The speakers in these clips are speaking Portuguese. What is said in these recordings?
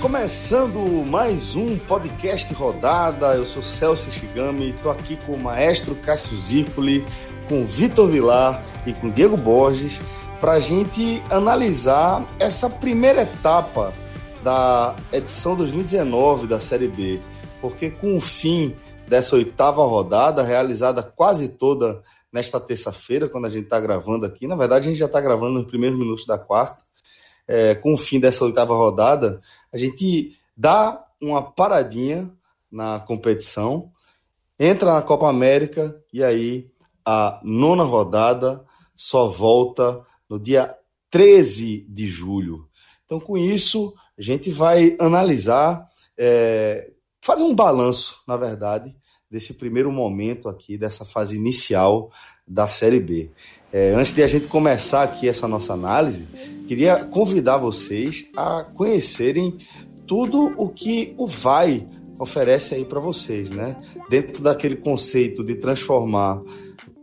Começando mais um podcast rodada, eu sou Celso Shigami, estou aqui com o maestro Cássio Zirpoli, com Vitor Vilar e com Diego Borges, para a gente analisar essa primeira etapa da edição 2019 da Série B, porque com o fim dessa oitava rodada, realizada quase toda nesta terça-feira, quando a gente está gravando aqui, na verdade a gente já está gravando nos primeiros minutos da quarta, é, com o fim dessa oitava rodada, a gente dá uma paradinha na competição, entra na Copa América e aí a nona rodada só volta no dia 13 de julho. Então, com isso, a gente vai analisar, é, fazer um balanço, na verdade, desse primeiro momento aqui, dessa fase inicial da Série B. É, antes de a gente começar aqui essa nossa análise, queria convidar vocês a conhecerem tudo o que o Vai oferece aí para vocês, né? Dentro daquele conceito de transformar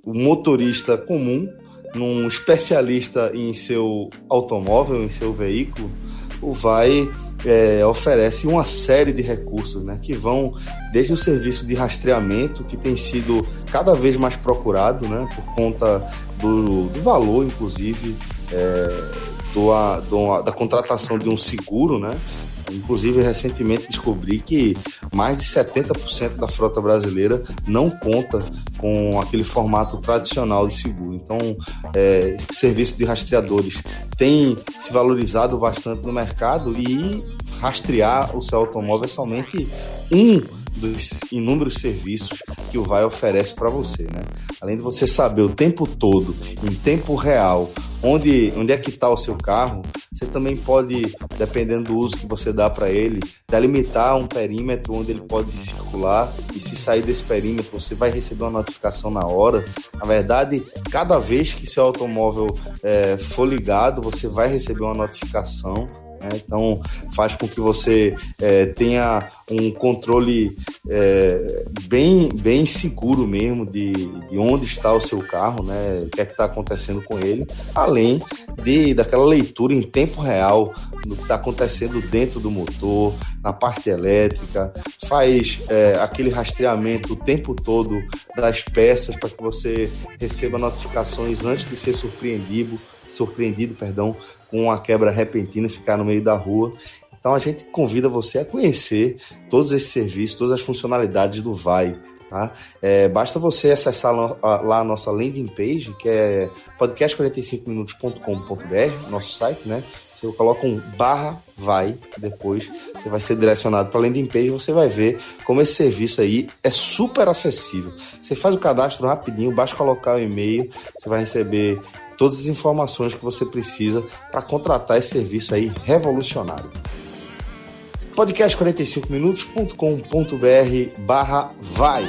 o motorista comum num especialista em seu automóvel, em seu veículo, o Vai é, oferece uma série de recursos, né? Que vão desde o serviço de rastreamento, que tem sido cada vez mais procurado, né? Por conta do, do valor, inclusive, é, do, do da contratação de um seguro, né? Inclusive, recentemente descobri que mais de 70% da frota brasileira não conta com aquele formato tradicional de seguro. Então, é, serviço de rastreadores tem se valorizado bastante no mercado e rastrear o seu automóvel é somente um dos inúmeros serviços que o Vai oferece para você, né? Além de você saber o tempo todo, em tempo real, onde, onde é que está o seu carro, você também pode, dependendo do uso que você dá para ele, delimitar um perímetro onde ele pode circular e se sair desse perímetro você vai receber uma notificação na hora. Na verdade, cada vez que seu automóvel é, for ligado, você vai receber uma notificação né? Então, faz com que você é, tenha um controle é, bem, bem seguro mesmo de, de onde está o seu carro, né? o que é está acontecendo com ele, além de daquela leitura em tempo real do que está acontecendo dentro do motor, na parte elétrica, faz é, aquele rastreamento o tempo todo das peças para que você receba notificações antes de ser surpreendido, surpreendido, perdão, com uma quebra repentina ficar no meio da rua. Então a gente convida você a conhecer todos esses serviços, todas as funcionalidades do Vai. Tá? É, basta você acessar lá a nossa landing page, que é podcast45minutos.com.br, nosso site, né? Você coloca um barra vai depois, você vai ser direcionado para a landing page você vai ver como esse serviço aí é super acessível. Você faz o cadastro rapidinho, basta colocar o e-mail, você vai receber todas as informações que você precisa para contratar esse serviço aí revolucionário. podcast45minutos.com.br barra vai.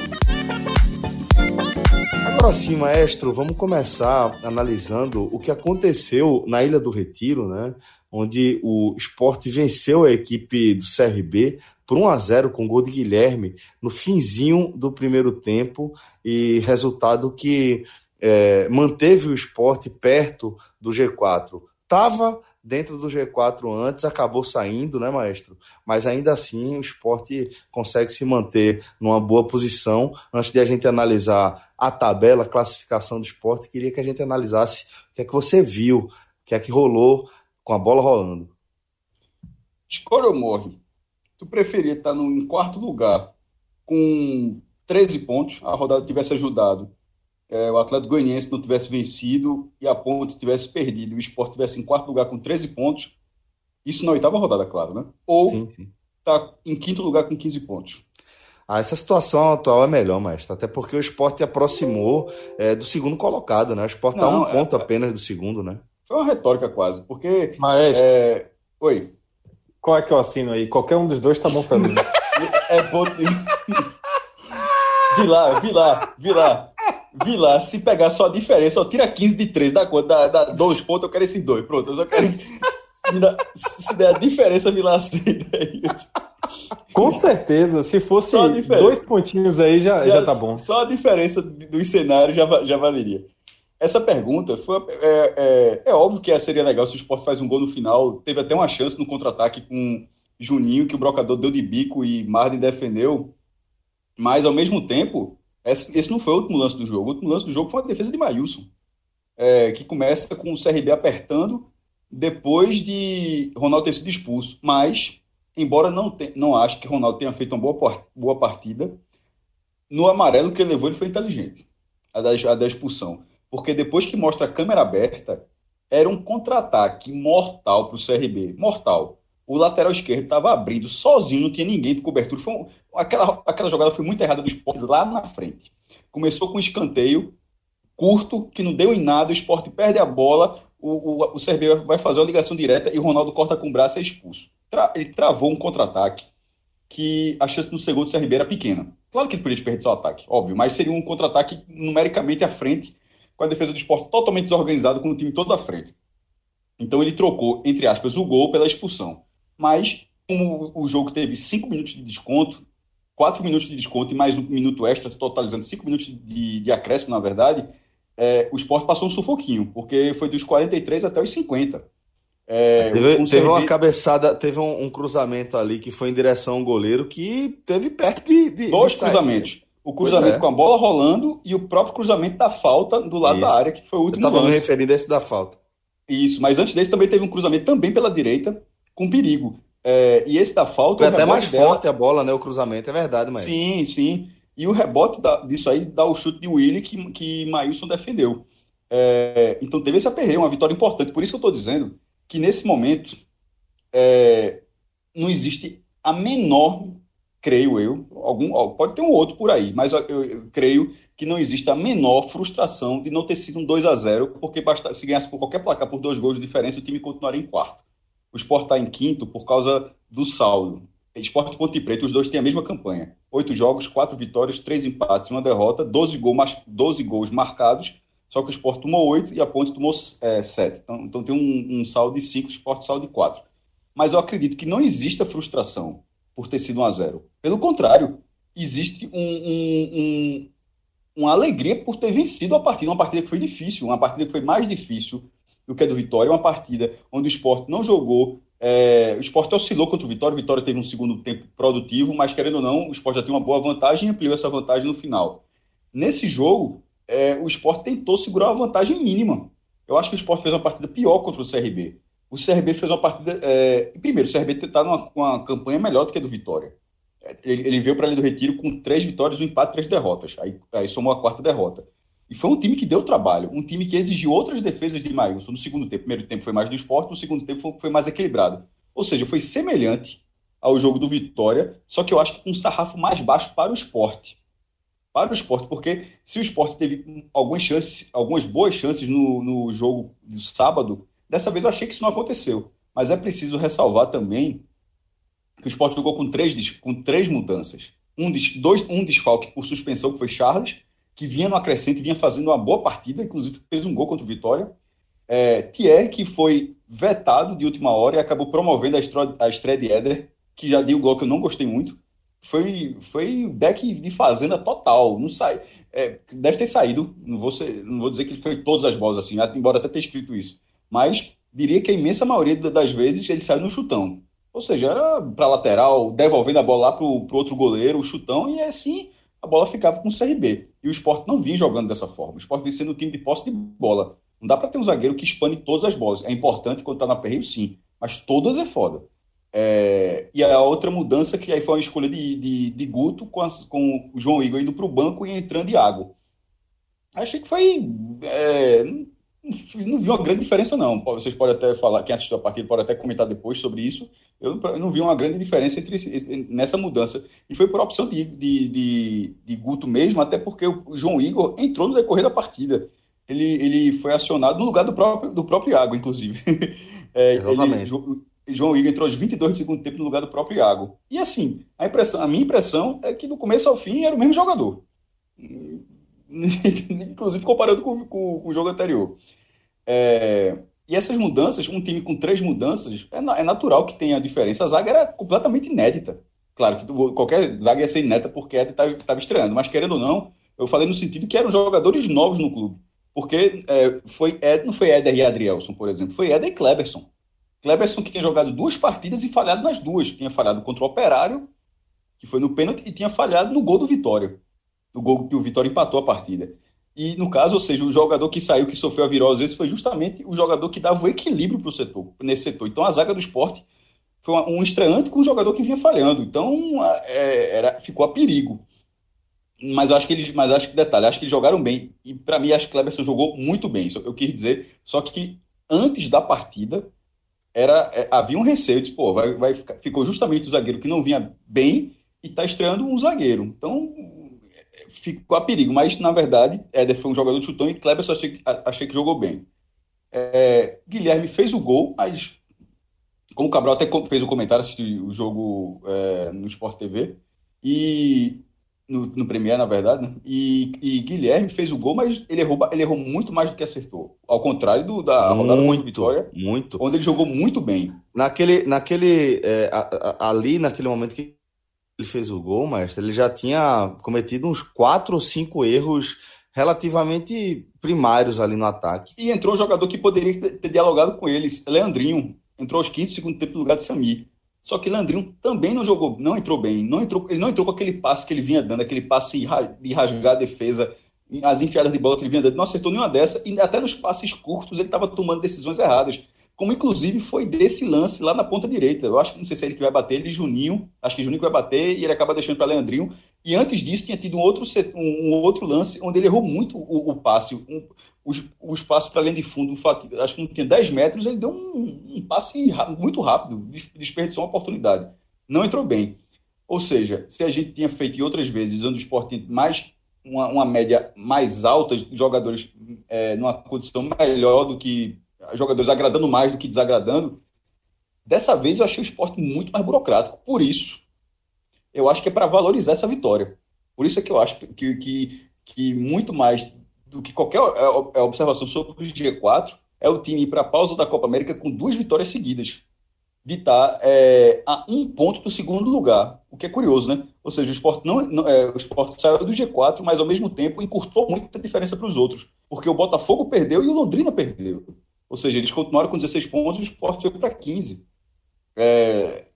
Agora sim, maestro, vamos começar analisando o que aconteceu na Ilha do Retiro, né? Onde o esporte venceu a equipe do CRB por 1 a 0 com gol de Guilherme no finzinho do primeiro tempo e resultado que é, manteve o esporte perto do G4. Estava dentro do G4 antes, acabou saindo, né, maestro? Mas ainda assim o esporte consegue se manter numa boa posição. Antes de a gente analisar a tabela, a classificação do esporte, queria que a gente analisasse o que é que você viu, o que é que rolou com a bola rolando. Escolha ou morre? Tu preferia estar no, em quarto lugar com 13 pontos, a rodada tivesse ajudado é, o Atlético Goianiense não tivesse vencido e a Ponte tivesse perdido, o Sport tivesse em quarto lugar com 13 pontos, isso na oitava rodada, claro, né? Ou está em quinto lugar com 15 pontos. Ah, essa situação atual é melhor, mestre. Até porque o esporte aproximou é, do segundo colocado, né? O esporte está um é, ponto é, apenas do segundo, né? Foi uma retórica quase, porque. Maestro. É... Oi. Qual é que eu assino aí? Qualquer um dos dois tá bom pra mim. é ponto. vi lá, vi lá, vi lá. Vila, se pegar só a diferença, ó, tira 15 de 3 da conta, dá, dá dois pontos, eu quero esses dois. Pronto, eu só quero. se der a diferença, me lacida Com certeza, se fosse dois pontinhos aí, já, já, já tá bom. Só a diferença dos cenários já, já valeria. Essa pergunta foi. É, é, é, óbvio que seria legal se o Sport faz um gol no final. Teve até uma chance no contra-ataque com Juninho, que o brocador deu de bico e Marden defendeu. Mas, ao mesmo tempo, esse, esse, não foi o último lance do jogo. O último lance do jogo foi a defesa de Maílson, é, que começa com o CRB apertando depois de Ronaldo ter sido expulso. Mas, embora não, te, não ache que Ronaldo tenha feito uma boa, boa partida, no amarelo que ele levou, ele foi inteligente, a da, a da expulsão porque depois que mostra a câmera aberta, era um contra-ataque mortal para o CRB. Mortal. O lateral esquerdo estava abrindo sozinho, não tinha ninguém de cobertura. Foi um, aquela, aquela jogada foi muito errada do esporte lá na frente. Começou com um escanteio curto, que não deu em nada, o esporte perde a bola, o, o, o CRB vai fazer uma ligação direta e o Ronaldo corta com o braço e é expulso. Tra, ele travou um contra-ataque que a chance no segundo do CRB era pequena. Claro que ele podia desperdiçar o ataque, óbvio, mas seria um contra-ataque numericamente à frente com a defesa do esporte totalmente desorganizada, com o time todo à frente. Então ele trocou, entre aspas, o gol pela expulsão. Mas, como o jogo teve cinco minutos de desconto, quatro minutos de desconto e mais um minuto extra, totalizando cinco minutos de, de acréscimo, na verdade, é, o esporte passou um sufoquinho, porque foi dos 43 até os 50. É, teve, teve uma cabeçada, teve um, um, cruzamento ali que foi em direção ao goleiro que teve perto de. de Dois de cruzamentos o cruzamento é. com a bola rolando e o próprio cruzamento da falta do lado Isso. da área, que foi o último Eu estava me referindo a esse da falta. Isso, mas antes desse também teve um cruzamento também pela direita, com perigo. É, e esse da falta. Foi até mais dela... forte a bola, né? O cruzamento, é verdade, mas. Sim, sim. E o rebote da, disso aí dá o chute de Willy que, que Maílson defendeu. É, então teve esse aperreio, uma vitória importante. Por isso que eu estou dizendo que nesse momento é, não existe a menor creio eu, algum, pode ter um outro por aí, mas eu, eu, creio que não existe a menor frustração de não ter sido um 2 a 0 porque basta, se ganhasse por qualquer placar por dois gols de diferença, o time continuaria em quarto. O Sport está em quinto por causa do saldo. Esporte Ponte Preta, os dois têm a mesma campanha. Oito jogos, quatro vitórias, três empates, uma derrota, 12, gol, 12 gols marcados, só que o Sport tomou oito e a Ponte tomou é, sete. Então, então tem um, um saldo de cinco, o Sport saldo de quatro. Mas eu acredito que não exista frustração por ter sido 1 a 0 Pelo contrário, existe um, um, um, uma alegria por ter vencido a partida, uma partida que foi difícil, uma partida que foi mais difícil do que a do Vitória, uma partida onde o esporte não jogou, é, o esporte oscilou contra o Vitória, o Vitória teve um segundo tempo produtivo, mas querendo ou não, o esporte já tem uma boa vantagem e ampliou essa vantagem no final. Nesse jogo, é, o esporte tentou segurar uma vantagem mínima. Eu acho que o esporte fez uma partida pior contra o CRB o CRB fez uma partida. É, primeiro, o CRB está numa uma campanha melhor do que a do Vitória. Ele, ele veio para ali do Retiro com três vitórias, um empate, três derrotas. Aí, aí somou a quarta derrota. E foi um time que deu trabalho, um time que exigiu outras defesas de Maílson no segundo tempo. primeiro tempo foi mais do esporte, no segundo tempo foi, mais equilibrado. Ou seja, foi semelhante ao jogo do Vitória, só que eu acho que com um sarrafo mais baixo para o esporte. Para o esporte, porque se o esporte teve algumas chances, algumas boas chances no, no jogo do sábado, Dessa vez eu achei que isso não aconteceu. Mas é preciso ressalvar também que o Sport jogou com três, com três mudanças. Um, dois, um desfalque por suspensão, que foi Charles, que vinha no acrescente, vinha fazendo uma boa partida, inclusive fez um gol contra o Vitória. É, Thierry, que foi vetado de última hora e acabou promovendo a estreia, a estreia de Éder, que já deu o gol que eu não gostei muito. Foi, foi back de fazenda total. Não sai, é, deve ter saído. Não vou, ser, não vou dizer que ele foi todas as bolas assim, embora até ter escrito isso mas diria que a imensa maioria das vezes ele saiu no chutão. Ou seja, era para lateral, devolvendo a bola lá para o outro goleiro, o chutão, e assim a bola ficava com o CRB. E o esporte não vinha jogando dessa forma. O esporte vinha sendo um time de posse de bola. Não dá para ter um zagueiro que expande todas as bolas. É importante quando está na perreio, sim. Mas todas é foda. É... E a outra mudança que aí foi uma escolha de, de, de Guto com, com o João Igor indo para o banco e entrando Iago. Achei que foi. É não vi uma grande diferença, não. Vocês podem até falar, quem assistiu a partida pode até comentar depois sobre isso. Eu não vi uma grande diferença entre nessa mudança. E foi por opção de, de, de, de Guto mesmo, até porque o João Igor entrou no decorrer da partida. Ele, ele foi acionado no lugar do próprio, do próprio Iago, inclusive. É, Exatamente. Ele, João Igor entrou aos 22 de segundo tempo no lugar do próprio Iago. E assim, a, impressão, a minha impressão é que do começo ao fim era o mesmo jogador. inclusive comparando com, com, com, o jogo anterior. É, E essas mudanças, um time com três mudanças, é, é natural que tenha diferença. A zaga era completamente inédita. Claro que qualquer zaga ia ser inédita porque estava estreando, mas querendo ou não, eu falei no sentido que eram jogadores novos no clube. Porque é, foi não foi Éder e Adrielson, por exemplo, foi Éder e Kleberson. Kleberson que tinha jogado duas partidas e falhado nas duas. Tinha falhado contra o Operário, que foi no pênalti, e tinha falhado no gol do Vitória. No gol que o Vitória empatou a partida. E no caso, ou seja, o jogador que saiu, que sofreu a virose, esse foi justamente o jogador que dava o equilíbrio para o setor, nesse setor. Então a zaga do esporte foi um estreante com um jogador que vinha falhando. Então é, era, ficou a perigo. Mas eu acho que eles, mas acho que detalhe, acho que eles jogaram bem. E para mim, acho que Cleberson jogou muito bem. Eu quis dizer, só que antes da partida era é, havia um receio de, pô, vai, vai ficar, ficou justamente o zagueiro que não vinha bem e está estreando um zagueiro. Então ficou a perigo, mas na verdade Éder foi um jogador de chutão e Kleber só achei, achei que jogou bem. É, Guilherme fez o gol, mas como o Cabral até fez o comentário, assistiu o jogo é, no Sport TV e no, no Premier, na verdade, né? e, e, Guilherme fez o gol, mas ele errou, ele errou muito mais do que acertou. Ao contrário do, da muito, rodada contra Vitória, muito. onde ele jogou muito bem. Naquele, naquele é, ali, naquele momento que ele fez o gol, mas ele já tinha cometido uns quatro ou cinco erros relativamente primários ali no ataque. E entrou um jogador que poderia ter dialogado com eles, Leandrinho. Entrou aos 15 segundos tempo no lugar de Sami. Só que Leandrinho também não jogou, não entrou bem. Não entrou, ele não entrou com aquele passe que ele vinha dando, aquele passe de rasgar a defesa, as enfiadas de bola que ele vinha dando. Não acertou nenhuma dessa. E até nos passes curtos ele estava tomando decisões erradas como inclusive foi desse lance lá na ponta direita. Eu acho que não sei se é ele que vai bater, ele Juninho, acho que Juninho que vai bater e ele acaba deixando para Leandrinho. E antes disso tinha tido um outro, um, outro lance onde ele errou muito o, o passe, um, o, o espaço para além de fundo, acho que não tinha 10 metros, ele deu um, um passe muito rápido, desperdiçou uma oportunidade. Não entrou bem. Ou seja, se a gente tinha feito em outras vezes, onde o esporte mais uma, uma média mais alta, jogadores é, numa condição melhor do que jogadores agradando mais do que desagradando. Dessa vez eu achei o esporte muito mais burocrático. Por isso, eu acho que é para valorizar essa vitória. Por isso é que eu acho que, que, que muito mais do que qualquer é, é, observação sobre o G4 é o time ir para a pausa da Copa América com duas vitórias seguidas. De estar tá, é, a um ponto do segundo lugar. O que é curioso, né? Ou seja, o esporte, não, não é, o esporte saiu do G4, mas ao mesmo tempo encurtou muita diferença para os outros. Porque o Botafogo perdeu e o Londrina perdeu. Ou seja, eles continuaram com 16 pontos e o Sport foi para 15. É,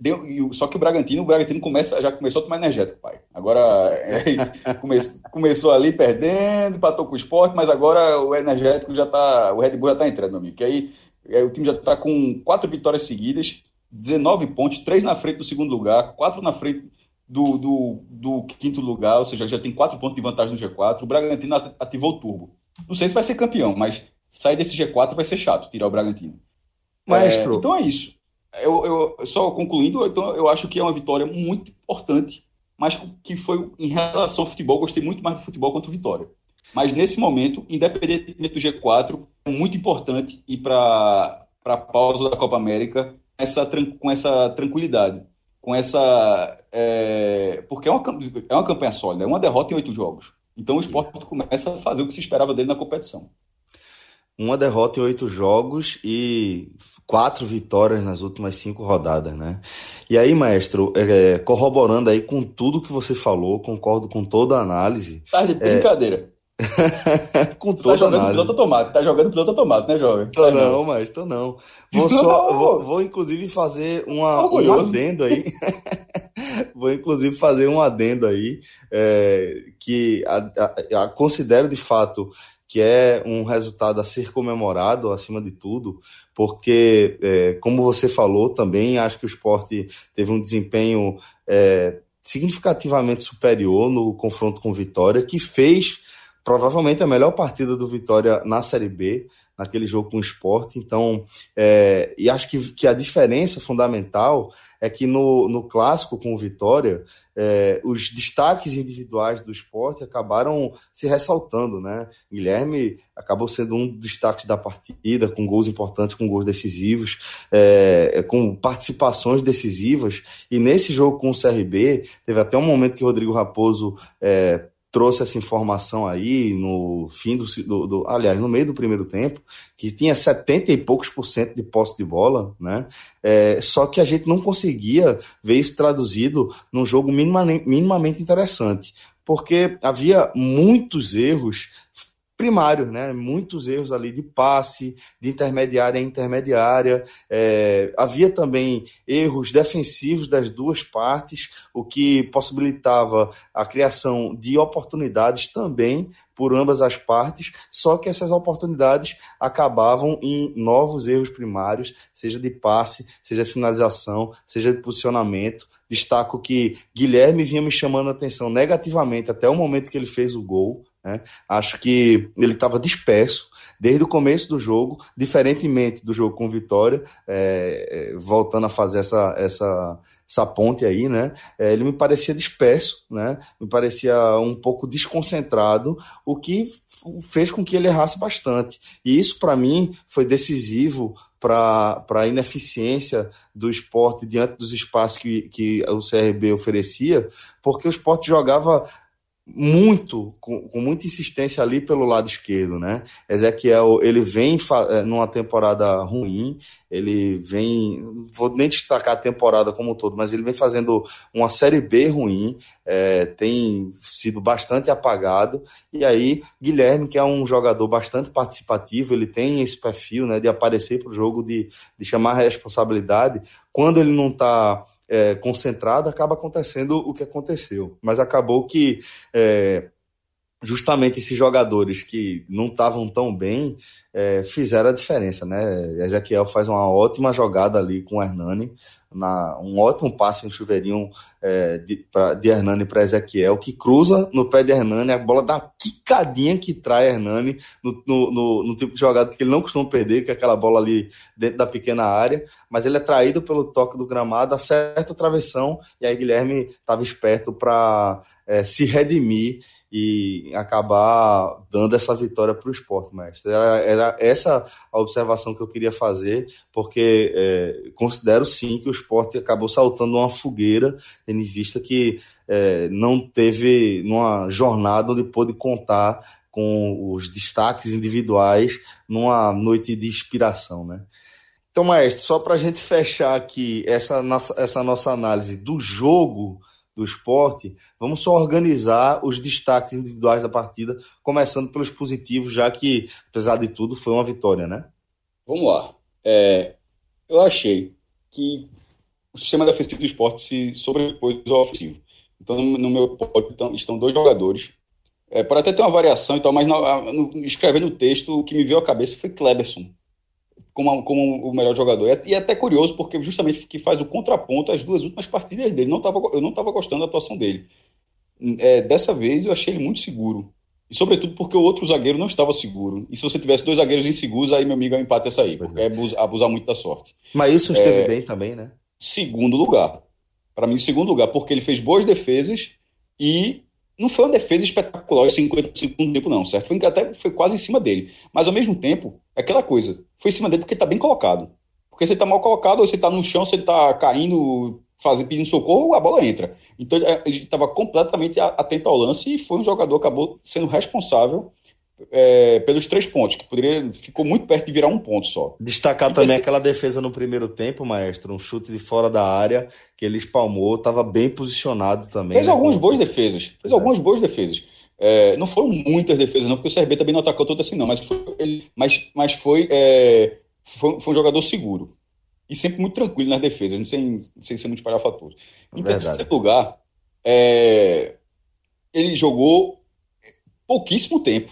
deu, só que o Bragantino, o Bragantino começa, já começou a tomar energético, pai. Agora é, come, começou ali perdendo, empatou com o Sport, mas agora o energético já tá. O Red Bull já tá entrando, meu amigo. Que aí é, o time já tá com quatro vitórias seguidas, 19 pontos, três na frente do segundo lugar, quatro na frente do, do, do, quinto lugar, ou seja, já tem quatro pontos de vantagem no G4. O Bragantino ativou o turbo. Não sei se vai ser campeão, mas sair desse G4 vai ser chato, tirar o Bragantino. Maestro. É, então é isso. Eu, eu, só concluindo, então eu acho que é uma vitória muito importante, mas que foi em relação ao futebol, gostei muito mais do futebol quanto Vitória. Mas nesse momento, independentemente do G4, é muito importante ir para a pausa da Copa América essa, com essa tranquilidade, com essa. É, porque é uma, é uma campanha sólida, é uma derrota em oito jogos. Então o esporte começa a fazer o que se esperava dele na competição uma derrota em oito jogos e quatro vitórias nas últimas cinco rodadas, né? E aí, maestro, é, corroborando aí com tudo que você falou, concordo com toda a análise. Tá de brincadeira. É... com toda tá jogando análise. piloto automático, tá jogando piloto automático, né, jovem? Tô não, não, mas tô não. Vou, só, vou, vou, inclusive fazer uma, um adendo aí. vou inclusive fazer um adendo aí é, que a, a, a, considero de fato que é um resultado a ser comemorado acima de tudo, porque, é, como você falou também, acho que o esporte teve um desempenho é, significativamente superior no confronto com Vitória, que fez provavelmente a melhor partida do Vitória na Série B, naquele jogo com o esporte. Então, é, e acho que, que a diferença fundamental é que no, no clássico com o Vitória, é, os destaques individuais do esporte acabaram se ressaltando, né? Guilherme acabou sendo um dos destaques da partida, com gols importantes, com gols decisivos, é, com participações decisivas. E nesse jogo com o CRB, teve até um momento que o Rodrigo Raposo é, trouxe essa informação aí no fim do, do, do, aliás, no meio do primeiro tempo, que tinha 70 e poucos por cento de posse de bola, né? É, só que a gente não conseguia ver isso traduzido num jogo minimamente, minimamente interessante, porque havia muitos erros primário, né? Muitos erros ali de passe, de intermediária a intermediária. É, havia também erros defensivos das duas partes, o que possibilitava a criação de oportunidades também por ambas as partes, só que essas oportunidades acabavam em novos erros primários, seja de passe, seja de finalização, seja de posicionamento. Destaco que Guilherme vinha me chamando a atenção negativamente até o momento que ele fez o gol. Né? Acho que ele estava disperso desde o começo do jogo, diferentemente do jogo com Vitória, é, é, voltando a fazer essa, essa, essa ponte aí, né? É, ele me parecia disperso, né? Me parecia um pouco desconcentrado, o que fez com que ele errasse bastante. E isso, para mim, foi decisivo para a ineficiência do esporte diante dos espaços que, que o CRB oferecia, porque o esporte jogava muito, com, com, muita insistência ali pelo lado esquerdo, né? Ezequiel, ele vem é, numa temporada ruim, ele vem, vou nem destacar a temporada como um todo, mas ele vem fazendo uma Série B ruim, é, tem sido bastante apagado, e aí Guilherme, que é um jogador bastante participativo, ele tem esse perfil, né, de aparecer para o jogo, de, de chamar a responsabilidade, quando ele não está é, concentrado, acaba acontecendo o que aconteceu. Mas acabou que é, justamente esses jogadores que não estavam tão bem é, fizeram a diferença, né? Ezequiel faz uma ótima jogada ali com o Hernani, na, um ótimo passe no chuveirinho é, de, pra, de Hernani para Ezequiel, que cruza no pé de Hernani, a bola dá uma quicadinha que trai Hernani no, no, no, no, tipo de jogada que ele não costuma perder, que é aquela bola ali dentro da pequena área, mas ele é traído pelo toque do gramado, acerta o travessão, e aí Guilherme estava esperto para é, se redimir e acabar dando essa vitória para o esporte, mestre. Era, era, essa a observação que eu queria fazer, porque é, considero sim que o esporte acabou saltando uma fogueira, tendo em vista que é, não teve numa jornada onde pôde contar com os destaques individuais numa noite de inspiração, né? Então, maestro, só para a gente fechar aqui essa, essa nossa análise do jogo do esporte, vamos só organizar os destaques individuais da partida, começando pelos positivos, já que, apesar de tudo, foi uma vitória, né? Vamos lá. É, eu achei que o sistema defensivo do esporte se sobrepôs ao ofensivo. Então, no meu pódio estão dois jogadores. É, pode até ter uma variação e tal, mas no, no, escrevendo o texto, o que me veio à cabeça foi Kleberson como, como o melhor jogador. E é até curioso, porque justamente que faz o contraponto às duas últimas partidas dele. Não tava, eu não estava gostando da atuação dele. É, dessa vez eu achei ele muito seguro. E sobretudo porque o outro zagueiro não estava seguro. E se você tivesse dois zagueiros inseguros, aí meu amigo é um empate essa aí, porque é abusar, abusar muito da sorte. Mas isso esteve é, bem também, né? Segundo lugar. Para mim, segundo lugar, porque ele fez boas defesas e não foi uma defesa espetacular em 50 segundos tempo, não, certo? Foi, até foi quase em cima dele. Mas ao mesmo tempo, é aquela coisa, foi em cima dele porque ele tá bem colocado. Porque se ele tá mal colocado, ou se ele tá no chão, se ele tá caindo, fazendo, pedindo socorro, a bola entra. Então ele estava completamente atento ao lance e foi um jogador que acabou sendo responsável é, pelos três pontos, que poderia ficou muito perto de virar um ponto só. Destacar e também aquela defesa no primeiro tempo, maestro, um chute de fora da área que ele espalmou, estava bem posicionado também. Fez né? algumas boas defesas, fez é. algumas boas defesas. É, não foram muitas defesas, não, porque o CRB também não atacou tanto assim, não, mas foi, ele, mas, mas foi, é, foi, foi, um jogador seguro. E sempre muito tranquilo nas defesas, não sem, sem ser muito espalhafatoso. Em terceiro lugar, é, ele jogou pouquíssimo tempo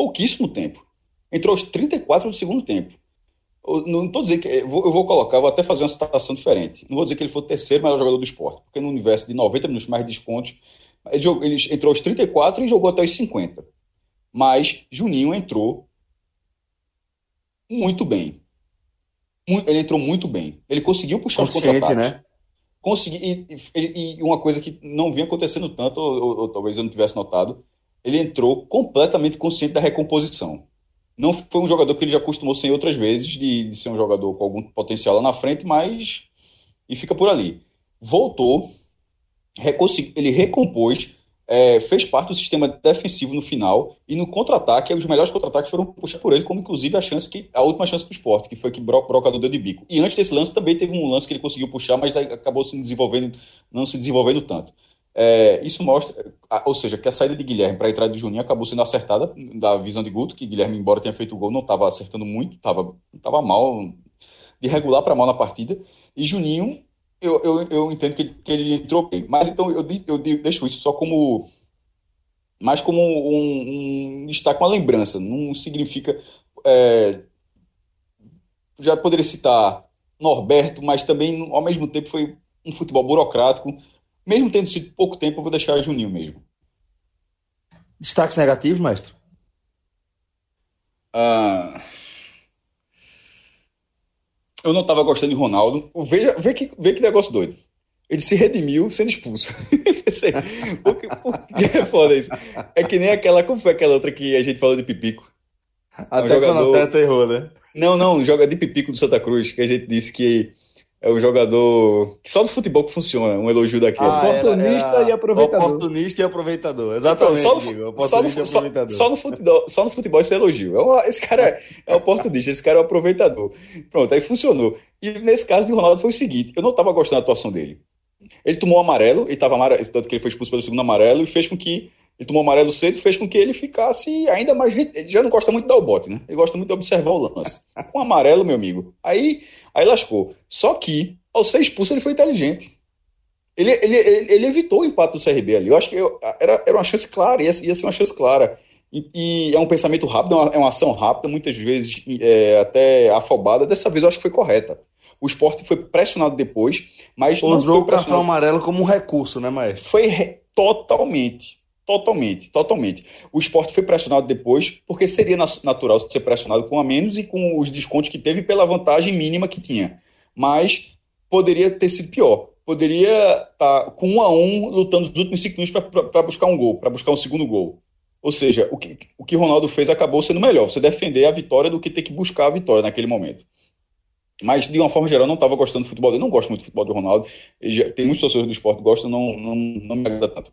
pouquíssimo tempo. Entrou aos 34 do segundo tempo. Eu não estou dizendo que. Eu vou, colocar, vou até fazer uma citação diferente. Não vou dizer que ele foi o terceiro melhor jogador do esporte, porque no universo de 90 minutos mais descontos, ele, jogou, ele entrou aos 34 e jogou até os 50. Mas Juninho entrou muito bem. Ele entrou muito bem. Ele conseguiu puxar os contra-ataques. Né? Consegui, e, e, e, uma coisa que não vinha acontecendo tanto, ou, ou, ou talvez eu não tivesse notado, ele entrou completamente consciente da recomposição. Não foi um jogador que ele já acostumou ser outras vezes, de, de ser um jogador com algum potencial lá na frente, mas. e fica por ali. Voltou, ele recompôs, é, fez parte do sistema defensivo no final e no contra-ataque, os melhores contra-ataques foram puxados por ele, como inclusive a chance que a última chance para o esporte, que foi que o Brocador deu de bico. E antes desse lance também teve um lance que ele conseguiu puxar, mas acabou se desenvolvendo, não se desenvolvendo tanto. É, isso mostra, ou seja, que a saída de Guilherme para a entrada de Juninho acabou sendo acertada da visão de Guto, que Guilherme, embora tenha feito o gol, não estava acertando muito, estava tava mal, de regular para mal na partida, e Juninho eu, eu, eu entendo que, que ele entrou bem. Mas então eu, eu deixo isso só como. Mais como um, um destaque, uma lembrança. Não significa. É, já poderia citar Norberto, mas também, ao mesmo tempo, foi um futebol burocrático. Mesmo tendo sido pouco tempo, eu vou deixar Juninho mesmo. Destaques negativos, mestre? Ah eu não estava gostando de Ronaldo. Veja, vê, que, vê que negócio doido. Ele se redimiu sendo expulso. porque, porque é foda isso. É que nem aquela. Como foi aquela outra que a gente falou de Pipico? Até um jogador... quando até errou, né? Não, não, joga de Pipico do Santa Cruz, que a gente disse que é o jogador que só no futebol que funciona, um elogio daquele. Ah, oportunista era, era e aproveitador. Oportunista e aproveitador, exatamente. Então, só, no, só, no, só, só, no futebol, só no futebol isso é elogio. É uma, esse cara é, é oportunista, esse cara é o aproveitador. Pronto, aí funcionou. E nesse caso de Ronaldo foi o seguinte: eu não estava gostando da atuação dele. Ele tomou um amarelo, ele estava amarelo, tanto que ele foi expulso pelo segundo amarelo, e fez com que ele tomou amarelo cedo, fez com que ele ficasse ainda mais. Ele já não gosta muito de dar o bote, né? Ele gosta muito de observar o lance. Com um amarelo, meu amigo. Aí, aí lascou. Só que ao ser expulso, ele foi inteligente. Ele, ele, ele, ele evitou o empate do CRB ali. Eu acho que eu, era, era uma chance clara, ia, ia ser uma chance clara. E, e, é um pensamento rápido, é uma, é uma ação rápida, muitas vezes é, até afobada. Dessa vez eu acho que foi correta. O esporte foi pressionado depois, mas. Usou o cartão amarelo como um recurso, né, Maestro? Foi re... totalmente. Totalmente, totalmente. O esporte foi pressionado depois, porque seria natural ser pressionado com a menos e com os descontos que teve pela vantagem mínima que tinha. Mas poderia ter sido pior. Poderia estar tá com um a um lutando os últimos cinco minutos para buscar um gol, para buscar um segundo gol. Ou seja, o que, o que Ronaldo fez acabou sendo melhor. Você defender a vitória do que ter que buscar a vitória naquele momento. Mas, de uma forma geral, não estava gostando do futebol. Eu não gosto muito do futebol do Ronaldo. Tem muitos torcedores do esporte que gostam, não, não, não me agrada tanto.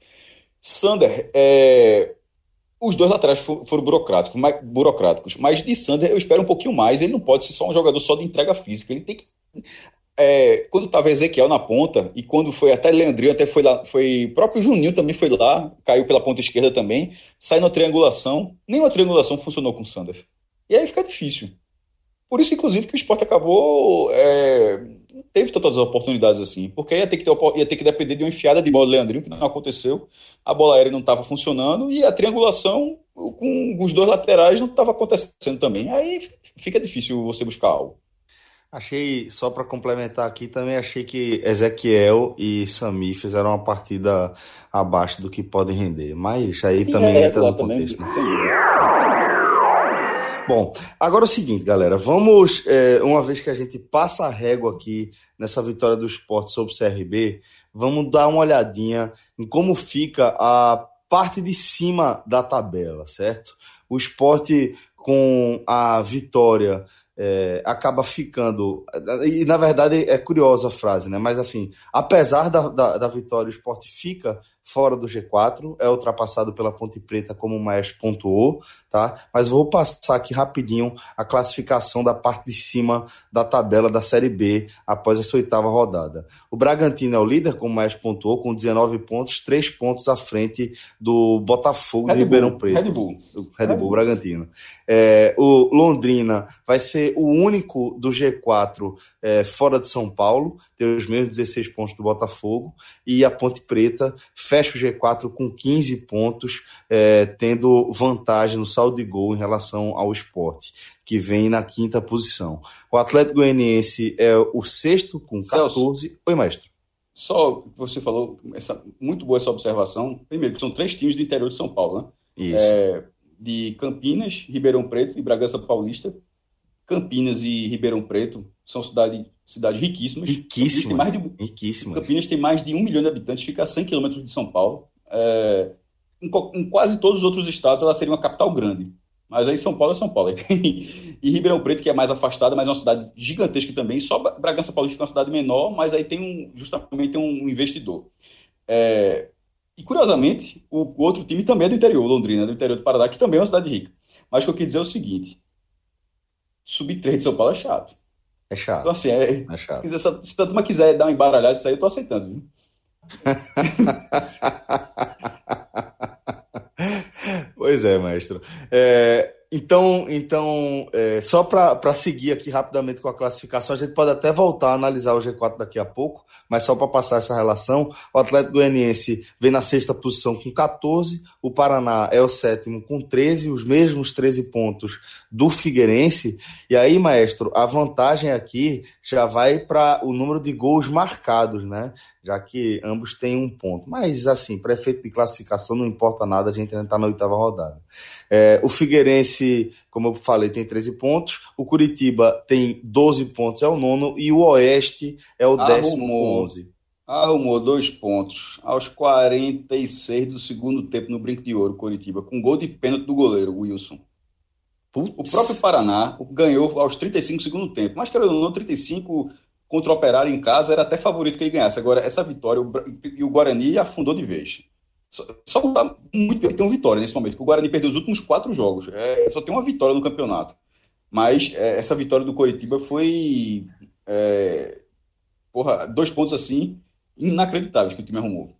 Sander, é, os dois laterais foram burocráticos, mas, burocráticos, mas de Sander eu espero um pouquinho mais. Ele não pode ser só um jogador só de entrega física. Ele tem que é, quando estava Ezequiel na ponta, e quando foi até Leandrinho, até foi lá, foi próprio Juninho também foi lá, caiu pela ponta esquerda também, sai na triangulação, nenhuma triangulação funcionou com o Sanders. E aí fica difícil. Por isso, inclusive, que o esporte acabou. É, teve tantas oportunidades assim, porque ia ter, que ter, ia ter que depender de uma enfiada de bola do Leandrinho, que não aconteceu, a bola aérea não estava funcionando, e a triangulação com os dois laterais não estava acontecendo também. Aí fica difícil você buscar algo. Achei, só para complementar aqui, também achei que Ezequiel e Sami fizeram uma partida abaixo do que podem render. Mas aí também é, entra no contexto. Também, Bom, agora é o seguinte, galera. Vamos, é, uma vez que a gente passa a régua aqui nessa vitória do esporte sobre o CRB, vamos dar uma olhadinha em como fica a parte de cima da tabela, certo? O esporte com a vitória é, acaba ficando. E na verdade é curiosa a frase, né? Mas assim, apesar da, da, da vitória, o esporte fica fora do G4, é ultrapassado pela Ponte Preta, como o Maestro pontuou, tá? Mas vou passar aqui rapidinho a classificação da parte de cima da tabela da Série B após essa oitava rodada. O Bragantino é o líder, como o Maestro pontuou, com 19 pontos, 3 pontos à frente do Botafogo Red de Ribeirão Bull, Preto. Red Bull. Red, Red Bull, Bragantino. É, o Londrina vai ser o único do G4 é, fora de São Paulo, tem os mesmos 16 pontos do Botafogo, e a Ponte Preta fecha o G4 com 15 pontos, é, tendo vantagem no saldo de gol em relação ao esporte, que vem na quinta posição. O Atlético Goianiense é o sexto com 14. Celso, Oi, mestre. Só você falou, essa, muito boa essa observação. Primeiro, que são três times do interior de São Paulo, né? Isso. É, de Campinas, Ribeirão Preto e Bragança Paulista. Campinas e Ribeirão Preto são cidades cidade riquíssimas. Riquíssimas. Campinas, tem mais de, Campinas tem mais de um milhão de habitantes, fica a 100 quilômetros de São Paulo. É, em, em, quase todos os outros estados ela seria uma capital grande. Mas aí São Paulo é São Paulo. e Ribeirão Preto, que é mais afastada, mas é uma cidade gigantesca também. Só Bragança Paulista é uma cidade menor, mas aí tem um, justamente tem um investidor. É, E, curiosamente, o, outro time também é do interior, Londrina, do interior do Paraná, que também é uma cidade rica. Mas o que eu queria dizer é o seguinte: subir três de São Paulo é chato. É chato. Então, assim, é, é chato. Se, quiser, se a turma quiser dar uma embaralhada disso aí, eu tô aceitando. Viu? pois é, maestro. É, então, então é, só para seguir aqui rapidamente com a classificação, a gente pode até voltar a analisar o G4 daqui a pouco, mas só para passar essa relação, o Atlético Goianiense vem na sexta posição com 14, o Paraná é o sétimo com 13, os mesmos 13 pontos do Figueirense, e aí, maestro, a vantagem aqui já vai para o número de gols marcados, né? Já que ambos têm um ponto. Mas, assim, para efeito de classificação, não importa nada, a gente ainda está na oitava rodada. É, o Figueirense, como eu falei, tem 13 pontos. O Curitiba tem 12 pontos, é o nono. E o Oeste é o décimo com 11. Arrumou dois pontos aos 46 do segundo tempo no Brinco de Ouro, Curitiba, com gol de pênalti do goleiro, Wilson. Putz. O próprio Paraná ganhou aos 35 do segundo tempo, mas querendo ou não, 35 contra o Operário em casa era até favorito que ele ganhasse. Agora, essa vitória, e o Guarani afundou de vez. Só, só tá muito bem ter uma vitória nesse momento, porque o Guarani perdeu os últimos quatro jogos. É, só tem uma vitória no campeonato. Mas é, essa vitória do Coritiba foi. É, porra, dois pontos assim, inacreditáveis que o time arrumou.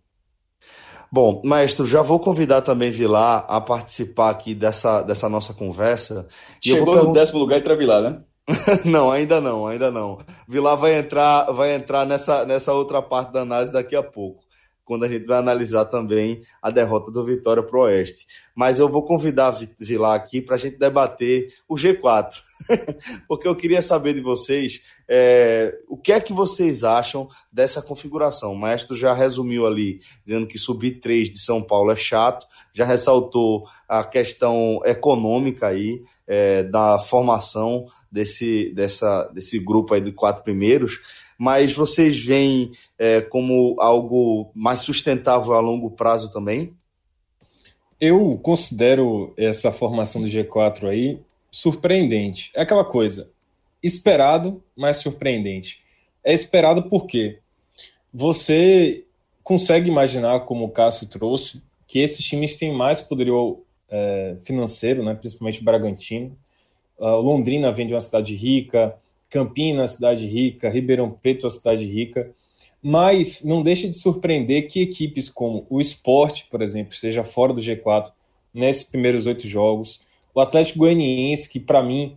Bom, maestro, já vou convidar também Vilar a participar aqui dessa, dessa nossa conversa. Chegou no décimo lugar e Vilar, né? não, ainda não, ainda não. Vilar vai entrar, vai entrar nessa, nessa outra parte da análise daqui a pouco quando a gente vai analisar também a derrota do Vitória para o Oeste. Mas eu vou convidar Vilar aqui para a gente debater o G4, porque eu queria saber de vocês é, o que é que vocês acham dessa configuração. O Maestro já resumiu ali, dizendo que subir três de São Paulo é chato, já ressaltou a questão econômica aí é, da formação desse, dessa, desse grupo aí de quatro primeiros mas vocês veem é, como algo mais sustentável a longo prazo também? Eu considero essa formação do G4 aí surpreendente. É aquela coisa, esperado, mas surpreendente. É esperado porque você consegue imaginar, como o Cássio trouxe, que esses times têm mais poderio é, financeiro, né, principalmente o Bragantino. Uh, Londrina vem de uma cidade rica, Campinas, cidade rica, Ribeirão Preto, a cidade rica, mas não deixa de surpreender que equipes como o Esporte, por exemplo, seja fora do G4 nesses primeiros oito jogos, o Atlético Goianiense, que para mim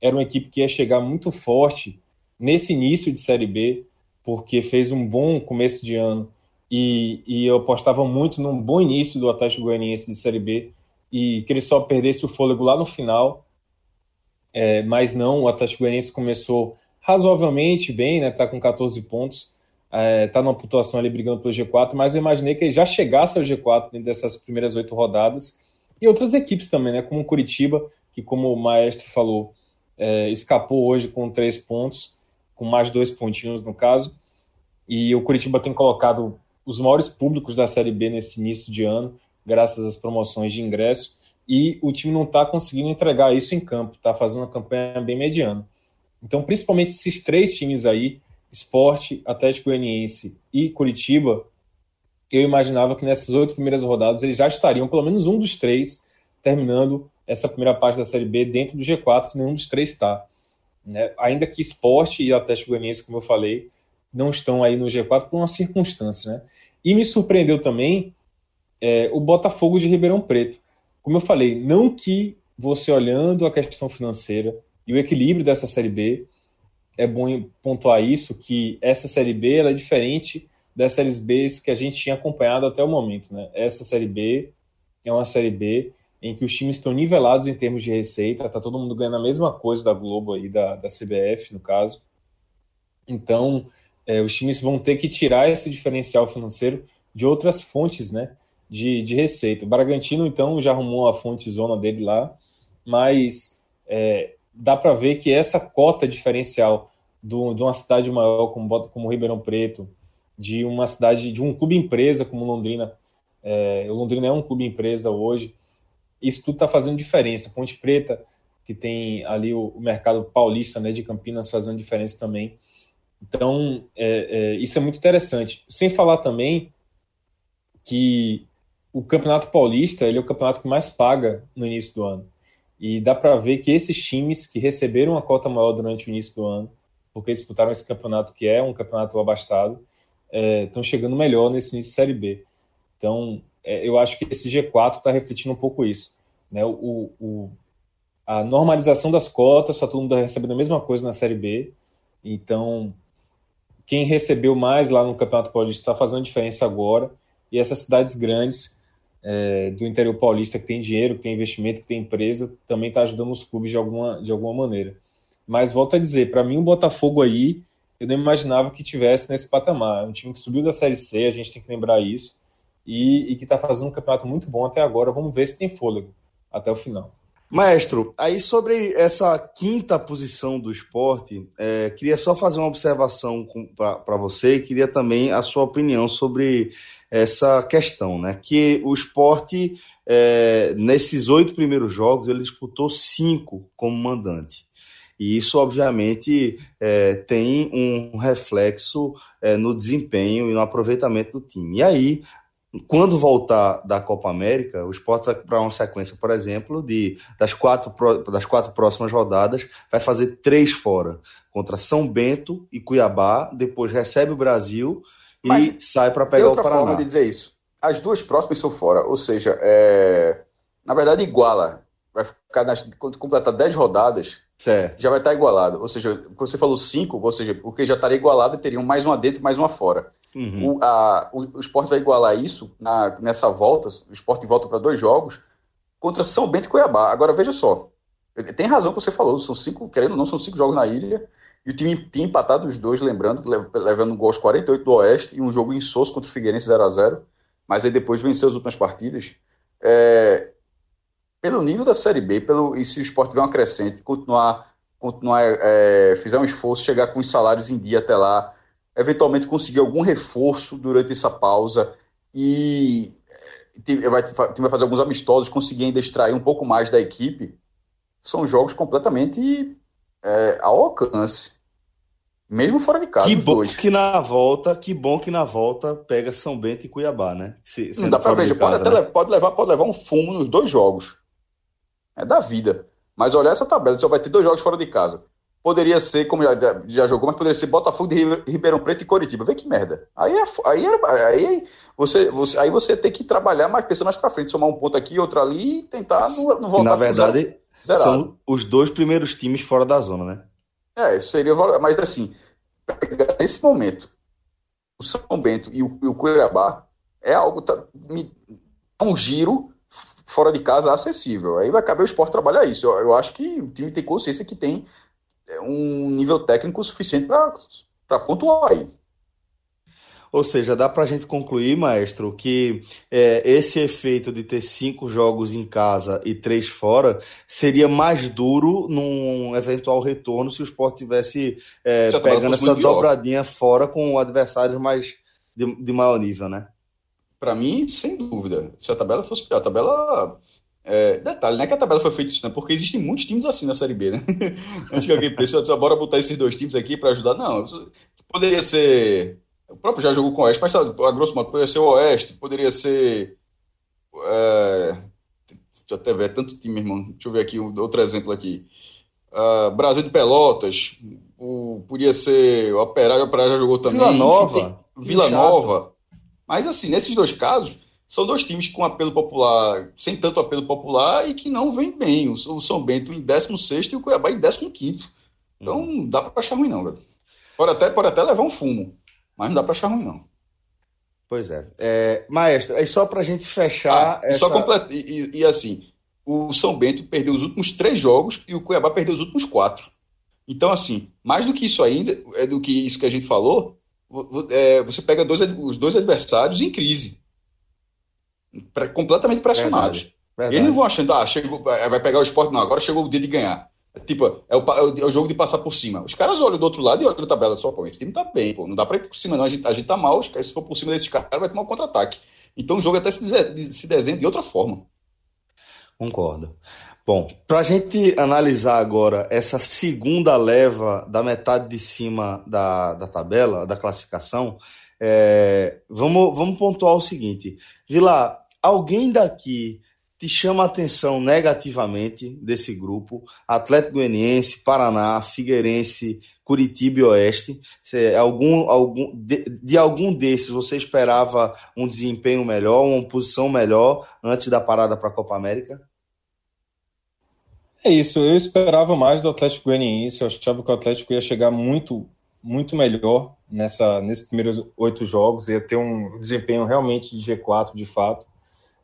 era uma equipe que ia chegar muito forte nesse início de Série B, porque fez um bom começo de ano e, e eu apostava muito num bom início do Atlético Goianiense de Série B e que ele só perdesse o fôlego lá no final é, mas não, o Atlético Goianiense começou razoavelmente bem, né? Tá com 14 pontos, é, tá numa pontuação ali brigando pelo G4, mas eu imaginei que ele já chegasse ao G4 dentro dessas primeiras oito rodadas. E outras equipes também, né? Como o Curitiba, que como o Maestro falou, é, escapou hoje com três pontos, com mais dois pontinhos no caso. E o Curitiba tem colocado os maiores públicos da Série B nesse início de ano, graças às promoções de ingresso e o time não está conseguindo entregar isso em campo, está fazendo uma campanha bem mediana. Então, principalmente esses três times aí, Esporte, Atlético Goianiense e Curitiba, eu imaginava que nessas oito primeiras rodadas eles já estariam, pelo menos um dos três, terminando essa primeira parte da Série B dentro do G4, que nenhum dos três está. Né? Ainda que Esporte e Atlético Goianiense, como eu falei, não estão aí no G4 por uma circunstância. Né? E me surpreendeu também é, o Botafogo de Ribeirão Preto como eu falei, não que você olhando a questão financeira e o equilíbrio dessa Série B, é bom pontuar isso, que essa Série B é diferente das Séries B que a gente tinha acompanhado até o momento. Né? Essa Série B é uma Série B em que os times estão nivelados em termos de receita, tá todo mundo ganhando a mesma coisa da Globo aí, da, da CBF, no caso. Então, é, os times vão ter que tirar esse diferencial financeiro de outras fontes, né? De, de receita. O Bragantino, então, já arrumou a fonte zona dele lá, mas é, dá para ver que essa cota diferencial do, de uma cidade maior como, como Ribeirão Preto, de uma cidade, de um clube empresa como Londrina, é, Londrina é um clube empresa hoje, isso tudo está fazendo diferença. Ponte Preta, que tem ali o, o, mercado paulista né, de Campinas fazendo diferença também. Então, é, é, isso é muito interessante. Sem falar também que o Campeonato Paulista ele é o campeonato que mais paga no início do ano. E dá para ver que esses times que receberam uma cota maior durante o início do ano, porque disputaram esse campeonato que é um campeonato abastado, estão é, chegando melhor nesse início de Série B. Então, é, eu acho que esse G4 está refletindo um pouco isso. Né? O, o, a normalização das cotas, está todo mundo recebendo a mesma coisa na Série B. Então, quem recebeu mais lá no Campeonato Paulista está fazendo diferença agora. E essas cidades grandes é, do interior paulista que tem dinheiro, que tem investimento, que tem empresa, também está ajudando os clubes de alguma, de alguma maneira. Mas volto a dizer, para mim o Botafogo aí, eu não imaginava que tivesse nesse patamar. É um time que subiu da Série C, a gente tem que lembrar isso, e, e que está fazendo um campeonato muito bom até agora. Vamos ver se tem fôlego até o final. Maestro, aí sobre essa quinta posição do esporte, é, queria só fazer uma observação para você e queria também a sua opinião sobre essa questão, né? Que o esporte, é, nesses oito primeiros jogos, ele disputou cinco como mandante. E isso, obviamente, é, tem um reflexo é, no desempenho e no aproveitamento do time. E aí, quando voltar da Copa América, o Sport vai para uma sequência, por exemplo, de das quatro, das quatro próximas rodadas, vai fazer três fora contra São Bento e Cuiabá, depois recebe o Brasil e Mas sai para pegar o Paraná. outra forma de dizer isso. As duas próximas são fora, ou seja, é... na verdade iguala. Vai ficar nas... quando completar 10 rodadas, certo. já vai estar igualado. Ou seja, você falou 5, ou seja, porque já estaria igualado e teriam mais uma dentro e mais uma fora. Uhum. O, a, o, o esporte vai igualar isso na, nessa volta. O esporte volta para dois jogos contra São Bento e Cuiabá. Agora veja só, tem razão que você falou, são cinco, querendo ou não, são cinco jogos na ilha. E o time tinha empatado os dois, lembrando, levando um gol aos 48 do Oeste e um jogo em Souza contra o Figueirense 0 a 0 Mas aí depois venceu as últimas partidas. É, pelo nível da Série B, pelo, e se o esporte tiver uma crescente, continuar, continuar é, fizer um esforço, chegar com os salários em dia até lá, eventualmente conseguir algum reforço durante essa pausa e eh, vai, vai fazer alguns amistosos, conseguir ainda extrair um pouco mais da equipe, são jogos completamente é, ao alcance. Mesmo fora de casa. Que bom dois. que na volta, que bom que na volta pega São Bento e Cuiabá, né? Se, Não dá pra ver, pode, né? pode, levar, pode levar um fumo nos dois jogos. É da vida. Mas olha essa tabela, só vai ter dois jogos fora de casa. Poderia ser, como já, já jogou, mas poderia ser Botafogo de Ribeirão Preto e Coritiba. Vê que merda. Aí, é, aí, era, aí, você, você, aí você tem que trabalhar mais, pensando mais pra frente, somar um ponto aqui, outro ali e tentar não, não voltar Na verdade, zero, são os dois primeiros times fora da zona, né? É, seria. Mas assim, nesse momento, o São Bento e o, e o Cuiabá é algo. Tá, me, um giro fora de casa acessível. Aí vai caber o esporte trabalhar isso. Eu, eu acho que o time tem consciência que tem um nível técnico suficiente para pontuar aí. Ou seja, dá para a gente concluir, maestro, que é, esse efeito de ter cinco jogos em casa e três fora seria mais duro num eventual retorno se o Sport tivesse é, pegando essa dobradinha fora com adversários mais de, de maior nível, né? Para mim, sem dúvida. Se a tabela fosse pior, a tabela é, detalhe, não é que a tabela foi feita isso, não, porque existem muitos times assim na Série B, né? Antes que alguém pense, bora botar esses dois times aqui para ajudar. Não, poderia ser. O próprio já jogou com o Oeste, mas a grosso modo, poderia ser o Oeste, poderia ser. É, deixa eu até ver, é tanto time, irmão. Deixa eu ver aqui outro exemplo aqui. Uh, Brasil de Pelotas, o, podia ser o Operário, o Operário já jogou também. Vila Nova. Vila Nova. Mas assim, nesses dois casos são dois times com apelo popular, sem tanto apelo popular e que não vêm bem. O São Bento em 16 e o Cuiabá em 15. Então não dá para achar ruim, não, velho. Pode até, pode até levar um fumo, mas não dá para achar ruim, não. Pois é. é maestro, aí só para a gente fechar. Ah, essa... só complet... E, e, e, assim, o São Bento perdeu os últimos três jogos e o Cuiabá perdeu os últimos quatro. Então, assim, mais do que isso ainda, é do que isso que a gente falou, você pega dois, os dois adversários em crise completamente pressionados. Verdade, verdade. Eles não vão achando, ah, chegou, vai pegar o esporte, não, agora chegou o dia de ganhar. Tipo, é o, é o, jogo de passar por cima. Os caras olham do outro lado e olham a tabela só, pô, esse time tá bem, pô, não dá pra ir por cima, não. A gente, a gente tá mal, se for por cima desses caras, vai tomar um contra-ataque. Então o jogo até se, se desenha de outra forma. Concordo. Bom, para a gente analisar agora essa segunda leva da metade de cima da, da tabela, da classificação, É, vamos, vamos pontuar o seguinte. Vila, alguém daqui te chama a atenção negativamente desse grupo? Atlético Goianiense, Paraná, Figueirense, Curitiba e Oeste. Se algum, algum, de, de, algum desses você esperava um desempenho melhor, uma posição melhor antes da parada para a Copa América? É isso, eu esperava mais do Atlético Goianiense, eu achava que o Atlético ia chegar muito, muito melhor nessa, nesses primeiros oito jogos, ia ter um desempenho realmente de G4 de fato.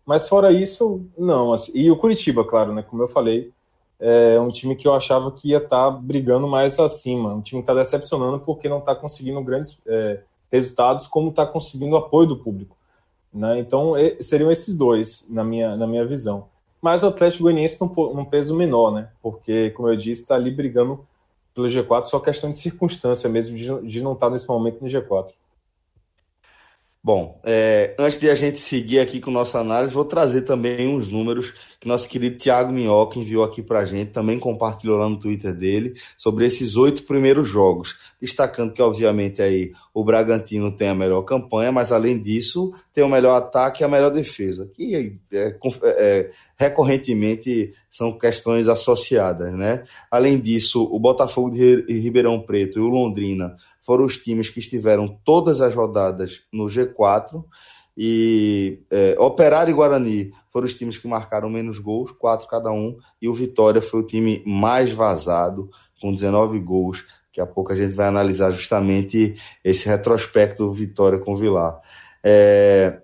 Mas fora isso, não. Assim, e o Curitiba, claro, né? Como eu falei, é um time que eu achava que ia estar tá brigando mais acima. Um time que está decepcionando porque não está conseguindo grandes é, resultados, como está conseguindo apoio do público. Né? Então, seriam esses dois, na minha, na minha visão. Mas o Atlético Goianiense num, num peso menor, né? Porque, como eu disse, está ali brigando pelo G4, só questão de circunstância mesmo, de, de não estar tá nesse momento no G4. Bom, é, antes de a gente seguir aqui com nossa análise, vou trazer também uns números que nosso querido Thiago Minhoca enviou aqui para a gente, também compartilhou lá no Twitter dele, sobre esses oito primeiros jogos. Destacando que, obviamente, aí o Bragantino tem a melhor campanha, mas além disso, tem o melhor ataque e a melhor defesa, que é, é, é, recorrentemente são questões associadas, né? Além disso, o Botafogo de Ribeirão Preto e o Londrina foram os times que estiveram todas as rodadas no G4 e é, Operário e Guarani foram os times que marcaram menos gols, quatro cada um, e o Vitória foi o time mais vazado, com 19 gols. Daqui a pouco a gente vai analisar justamente esse retrospecto do Vitória com o Vilar. É,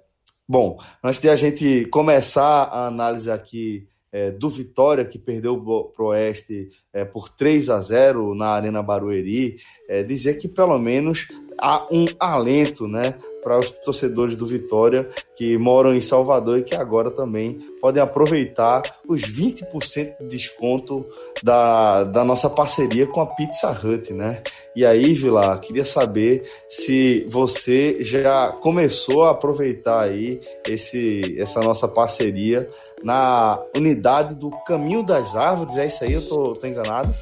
bom, antes de a gente começar a análise aqui é, do Vitória, que perdeu para o Oeste é, por 3 a 0 na Arena Barueri, é, dizer que pelo menos há um alento né, para os torcedores do Vitória que moram em Salvador e que agora também podem aproveitar os 20% de desconto da, da nossa parceria com a Pizza Hut, né? E aí, Vila, queria saber se você já começou a aproveitar aí esse, essa nossa parceria na unidade do Caminho das Árvores, é isso aí? Eu tô, tô enganado?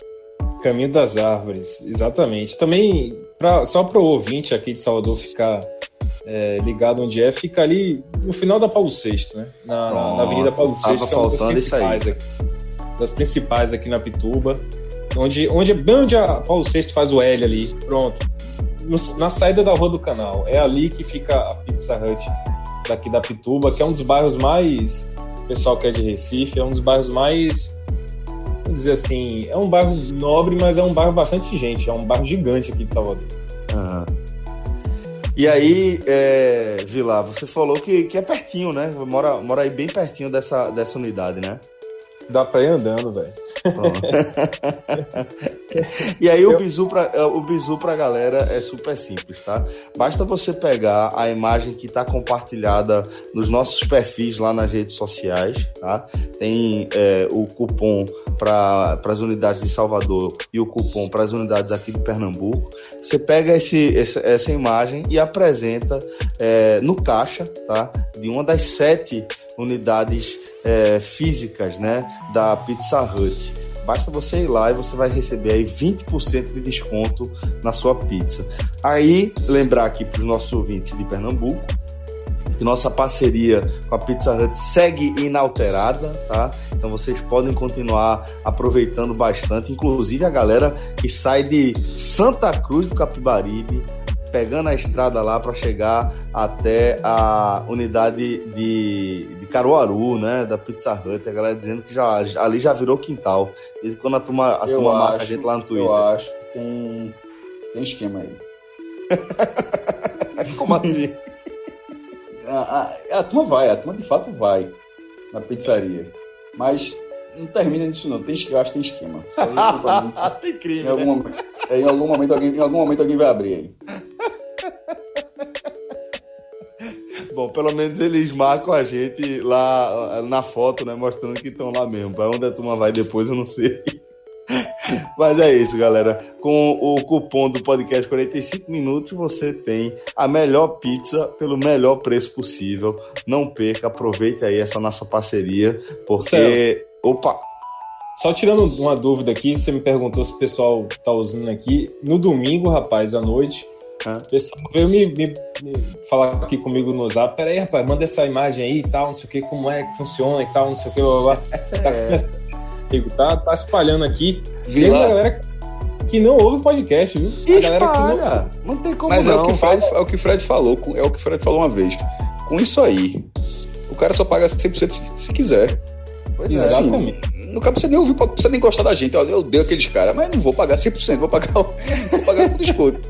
Caminho das Árvores, exatamente. Também, pra, só para o ouvinte aqui de Salvador ficar é, ligado onde é, fica ali no final da Paulo VI, né? Na, Pronto, na Avenida Paulo VI, que é uma das principais, aqui, das principais aqui na Pituba. Onde, onde, bem onde a Paulo VI faz o L ali. Pronto. No, na saída da Rua do Canal. É ali que fica a Pizza Hut daqui da Pituba, que é um dos bairros mais. O pessoal que é de Recife, é um dos bairros mais vamos dizer assim, é um bairro nobre, mas é um bairro bastante gente, é um bairro gigante aqui de Salvador. Uhum. E aí, é, Vila, você falou que, que é pertinho, né? Mora, mora aí bem pertinho dessa, dessa unidade, né? Dá pra ir andando, velho. e aí o bizu, pra, é, o bizu pra galera é super simples, tá? Basta você pegar a imagem que está compartilhada nos nossos perfis lá nas redes sociais, tá? Tem é, o cupom para as unidades de Salvador e o cupom para as unidades aqui de Pernambuco. Você pega esse, essa, essa imagem e apresenta é, no caixa, tá? De uma das sete unidades é, físicas né, da Pizza Hut. Basta você ir lá e você vai receber aí 20% de desconto na sua pizza. Aí, lembrar aqui para os nossos ouvintes de Pernambuco, que nossa parceria com a Pizza Hut segue inalterada, tá? Então vocês podem continuar aproveitando bastante, inclusive a galera que sai de Santa Cruz do Capibaribe, pegando a estrada lá para chegar até a unidade de, Caruaru, né, da Pizza Hut, a galera dizendo que já, ali já virou quintal. Desde quando a turma, a turma acho, marca a gente lá no Twitter. Eu acho que tem, tem esquema aí. Como assim? A, a, a turma vai, a turma de fato vai na pizzaria. Mas não termina nisso não. Tem, eu acho que tem esquema. tem crime, em algum, né? momento, em algum momento alguém, em algum momento alguém vai abrir aí. Bom, pelo menos eles marcam a gente lá na foto, né? Mostrando que estão lá mesmo. Para onde a turma vai depois, eu não sei. Mas é isso, galera. Com o cupom do podcast 45 minutos, você tem a melhor pizza pelo melhor preço possível. Não perca, aproveite aí essa nossa parceria, porque. Celso. Opa! Só tirando uma dúvida aqui, você me perguntou se o pessoal tá usando aqui. No domingo, rapaz, à noite, O pessoal veio me, me, me, falar aqui comigo no zap. Peraí, rapaz, manda essa imagem aí e tal, não sei o que, como é que funciona e tal, não sei o que, blá, blá. É. Tá, tá, espalhando aqui. Vi Tem uma galera que não ouve o podcast, viu? A galera que não... não tem como Mas não, é o que Fred, é o que Fred falou, é o que Fred falou uma vez. Com isso aí, o cara só paga 100% se, se quiser. Pois Exatamente. Assim, no caso, você nem ouvir, você nem gostar da gente. Eu odeio aqueles caras, mas não vou pagar 100%, vou pagar, vou pagar com desconto.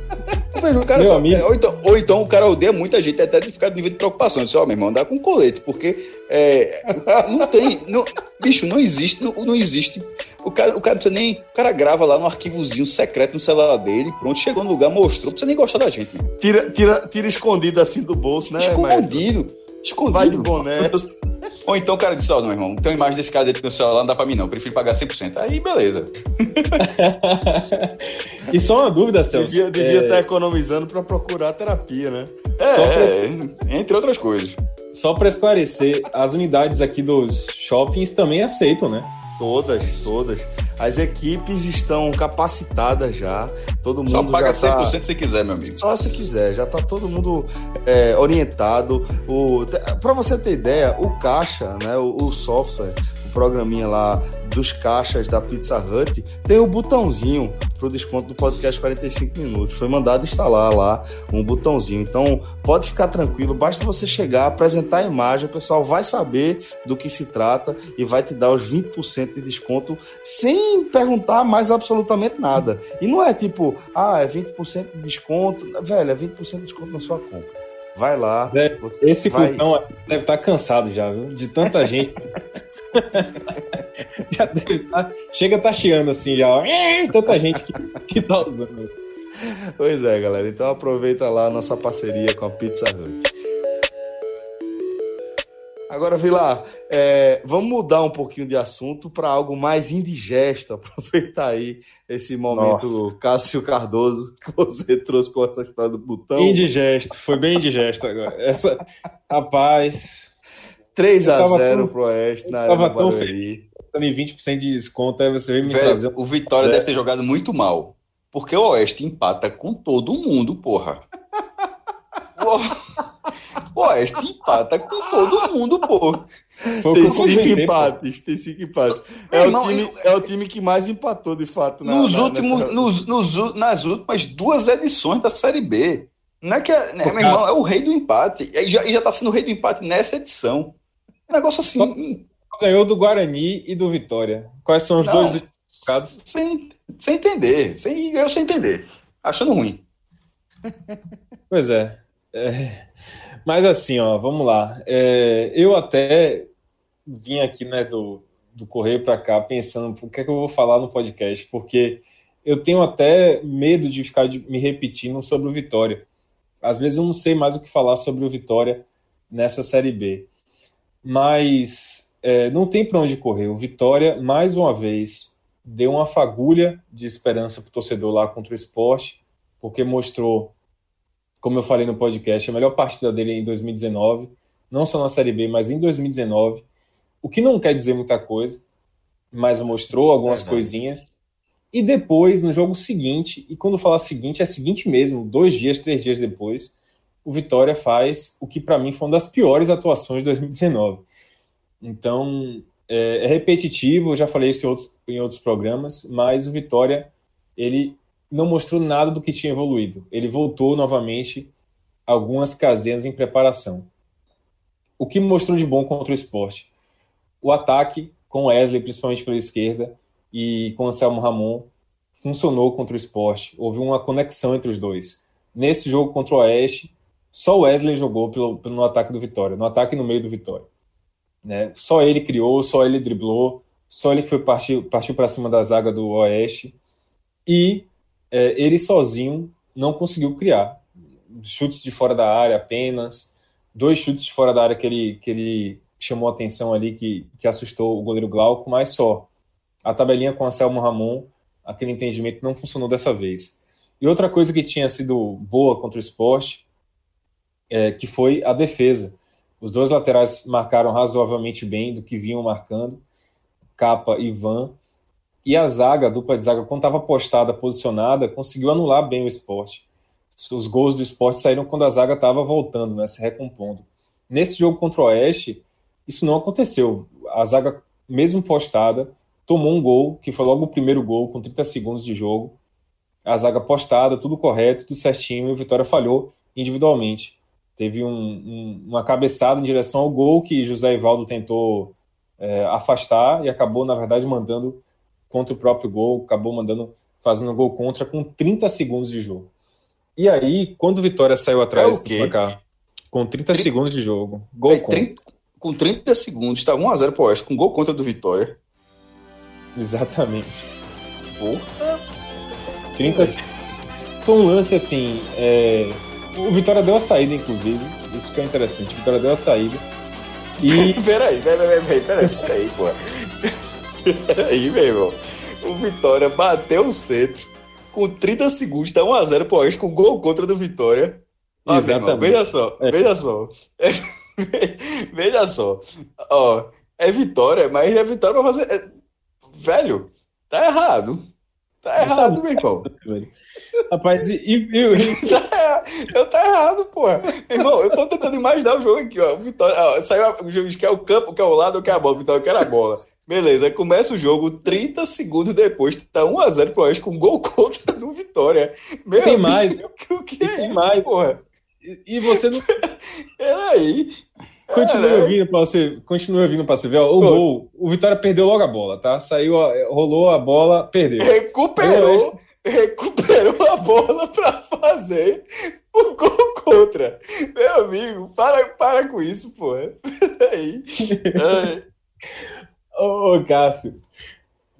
Vejo, o cara só, ou, então, ou então o cara odeia muita gente, até de ficar no nível de preocupação. Disse, ó, oh, meu irmão, dá com colete, porque é, não tem. Não, bicho, não existe, não, não existe. O cara, o cara precisa nem. O cara grava lá no arquivozinho secreto no celular dele, pronto, chegou no lugar, mostrou, precisa nem gostar da gente. Tira, tira, tira escondido assim do bolso, né? Escondido. Escondido. Vai de boné. Ou então o cara disse, ó, oh, meu irmão, tem uma imagem desse cara dentro do celular, não dá pra mim não, eu prefiro pagar 100%. Aí, beleza. e só uma dúvida, Celso. Devia, devia é... estar economizando pra procurar terapia, né? É, pra... entre outras coisas. Só pra esclarecer, as unidades aqui dos shoppings também aceitam, né? Todas, todas. As equipes estão capacitadas já. Todo mundo. Só paga já 100% tá... se quiser, meu amigo. Só se quiser. Já está todo mundo é, orientado. O... Para você ter ideia, o caixa, né, o, o software, programinha lá dos caixas da Pizza Hut, tem o botãozinho pro desconto do podcast 45 minutos. Foi mandado instalar lá um botãozinho. Então, pode ficar tranquilo, basta você chegar, apresentar a imagem, o pessoal vai saber do que se trata e vai te dar os 20% de desconto sem perguntar mais absolutamente nada. E não é tipo, ah, é 20% de desconto. Velho, é 20% de desconto na sua compra. Vai lá. É, esse vai... cupom deve estar cansado já, viu? De tanta gente. já deve estar. Tá, chega tá chiando assim já. Tanta gente que, que tá usando. Pois é, galera. Então aproveita lá a nossa parceria com a Pizza Hut. Agora, Vilar, é, vamos mudar um pouquinho de assunto para algo mais indigesto. Aproveitar aí esse momento Nossa. Cássio Cardoso que você trouxe com essa história do botão. Indigesto, foi bem indigesto agora. Essa, rapaz. 3 a 0 tão, pro Oeste na Arena tão feliz. Em 20% de desconto, aí você veio me Velho, trazer. O Vitória deve ter jogado muito mal. Porque o Oeste empata com todo mundo, porra. o Oeste empata com todo mundo, porra. Foi tem cinco empates, tem cinco empates. É, o time, é o time que mais empatou, de fato. Na, nos na, últimos, nessa... nos, nos, nas últimas duas edições da Série B. Não é que é, né, meu irmão, é o rei do empate. E já, já tá sendo o rei do empate nessa edição. Um negócio assim. Só ganhou do Guarani e do Vitória. Quais são os não, dois casos? Sem, sem entender. Sem, eu sem entender. Achando ruim. Pois é. é. Mas assim, ó, vamos lá. É, eu até vim aqui né, do, do Correio para cá pensando o que é que eu vou falar no podcast, porque eu tenho até medo de ficar de, me repetindo sobre o Vitória. Às vezes eu não sei mais o que falar sobre o Vitória nessa Série B mas é, não tem para onde correr. O Vitória, mais uma vez, deu uma fagulha de esperança para o torcedor lá contra o esporte, porque mostrou, como eu falei no podcast, a melhor partida dele em 2019, não só na Série B, mas em 2019, o que não quer dizer muita coisa, mas mostrou algumas é coisinhas. E depois, no jogo seguinte, e quando falar seguinte, é seguinte mesmo, dois dias, três dias depois, o Vitória faz o que para mim foi uma das piores atuações de 2019. Então, é, é repetitivo, eu já falei isso em outros, em outros programas, mas o Vitória, ele não mostrou nada do que tinha evoluído. Ele voltou novamente algumas casinhas em preparação. O que mostrou de bom contra o esporte? O ataque com Wesley, principalmente pela esquerda, e com Anselmo Ramon, funcionou contra o esporte. Houve uma conexão entre os dois. Nesse jogo contra o Oeste, só o Wesley jogou pelo, pelo, no ataque do Vitória, no ataque no meio do Vitória. Né? Só ele criou, só ele driblou, só ele foi partiu, para cima da zaga do Oeste. E é, ele sozinho não conseguiu criar. Chutes de fora da área apenas, dois chutes de fora da área que ele, que ele chamou atenção ali, que, que assustou o goleiro Glauco, mas só. A tabelinha com a Selmo Ramon, aquele entendimento não funcionou dessa vez. E outra coisa que tinha sido boa contra o esporte é, que foi a defesa. Os dois laterais marcaram razoavelmente bem do que vinham marcando, Capa e Van. E a zaga, a dupla de zaga, quando estava postada, posicionada, conseguiu anular bem o esporte. os gols do esporte saíram quando a zaga estava voltando, né, se recompondo. Nesse jogo contra o Oeste, isso não aconteceu. A zaga, mesmo postada, tomou um gol, que foi logo o primeiro gol, com 30 segundos de jogo. A zaga postada, tudo correto, tudo certinho, e o Vitória falhou individualmente. Teve um, um, uma cabeçada em direção ao gol que José Ivaldo tentou é, afastar e acabou, na verdade, mandando contra o próprio gol, acabou mandando, fazendo gol contra com 30 segundos de jogo. E aí, quando o Vitória saiu atrás é do placar, com 30, 30 segundos de jogo, gol é, 30, com 30 segundos, está 1x0 pro Oeste, com gol contra do Vitória. Exatamente. Puta. 30 segundos. Foi um lance assim. É... O Vitória deu a saída, inclusive. Isso que é interessante. O Vitória deu a saída. E. peraí, peraí, peraí, peraí, peraí, pô. peraí, meu irmão. O Vitória bateu o centro com 30 segundos, tá 1x0 pro Oeste, com gol contra do Vitória. Ah, Exatamente. Veja só, é. veja só. veja só. Ó, é vitória, mas é vitória pra fazer. É... Velho, tá errado. Tá errado, meu irmão. Rapaz, e. e, e... tá, eu tá errado, porra. Irmão, eu tô tentando imaginar o jogo aqui, ó. Vitória, ó, saiu o jogo que é o campo, que é o lado, que é a bola. Vitória quer a bola. Beleza, aí começa o jogo, 30 segundos depois, tá 1x0 pro Oeste com gol contra do Vitória. Meu tem amigo, mais. O que é isso, mais. porra? E, e você não. Peraí. Continua vindo para você, continua vindo para você ver. Ó, o Pô. gol, o Vitória perdeu logo a bola, tá? Saiu, rolou a bola, perdeu. Recuperou, recuperou a bola para fazer o gol contra. Meu amigo, para, para com isso, pô. Aí. Ô, Cássio.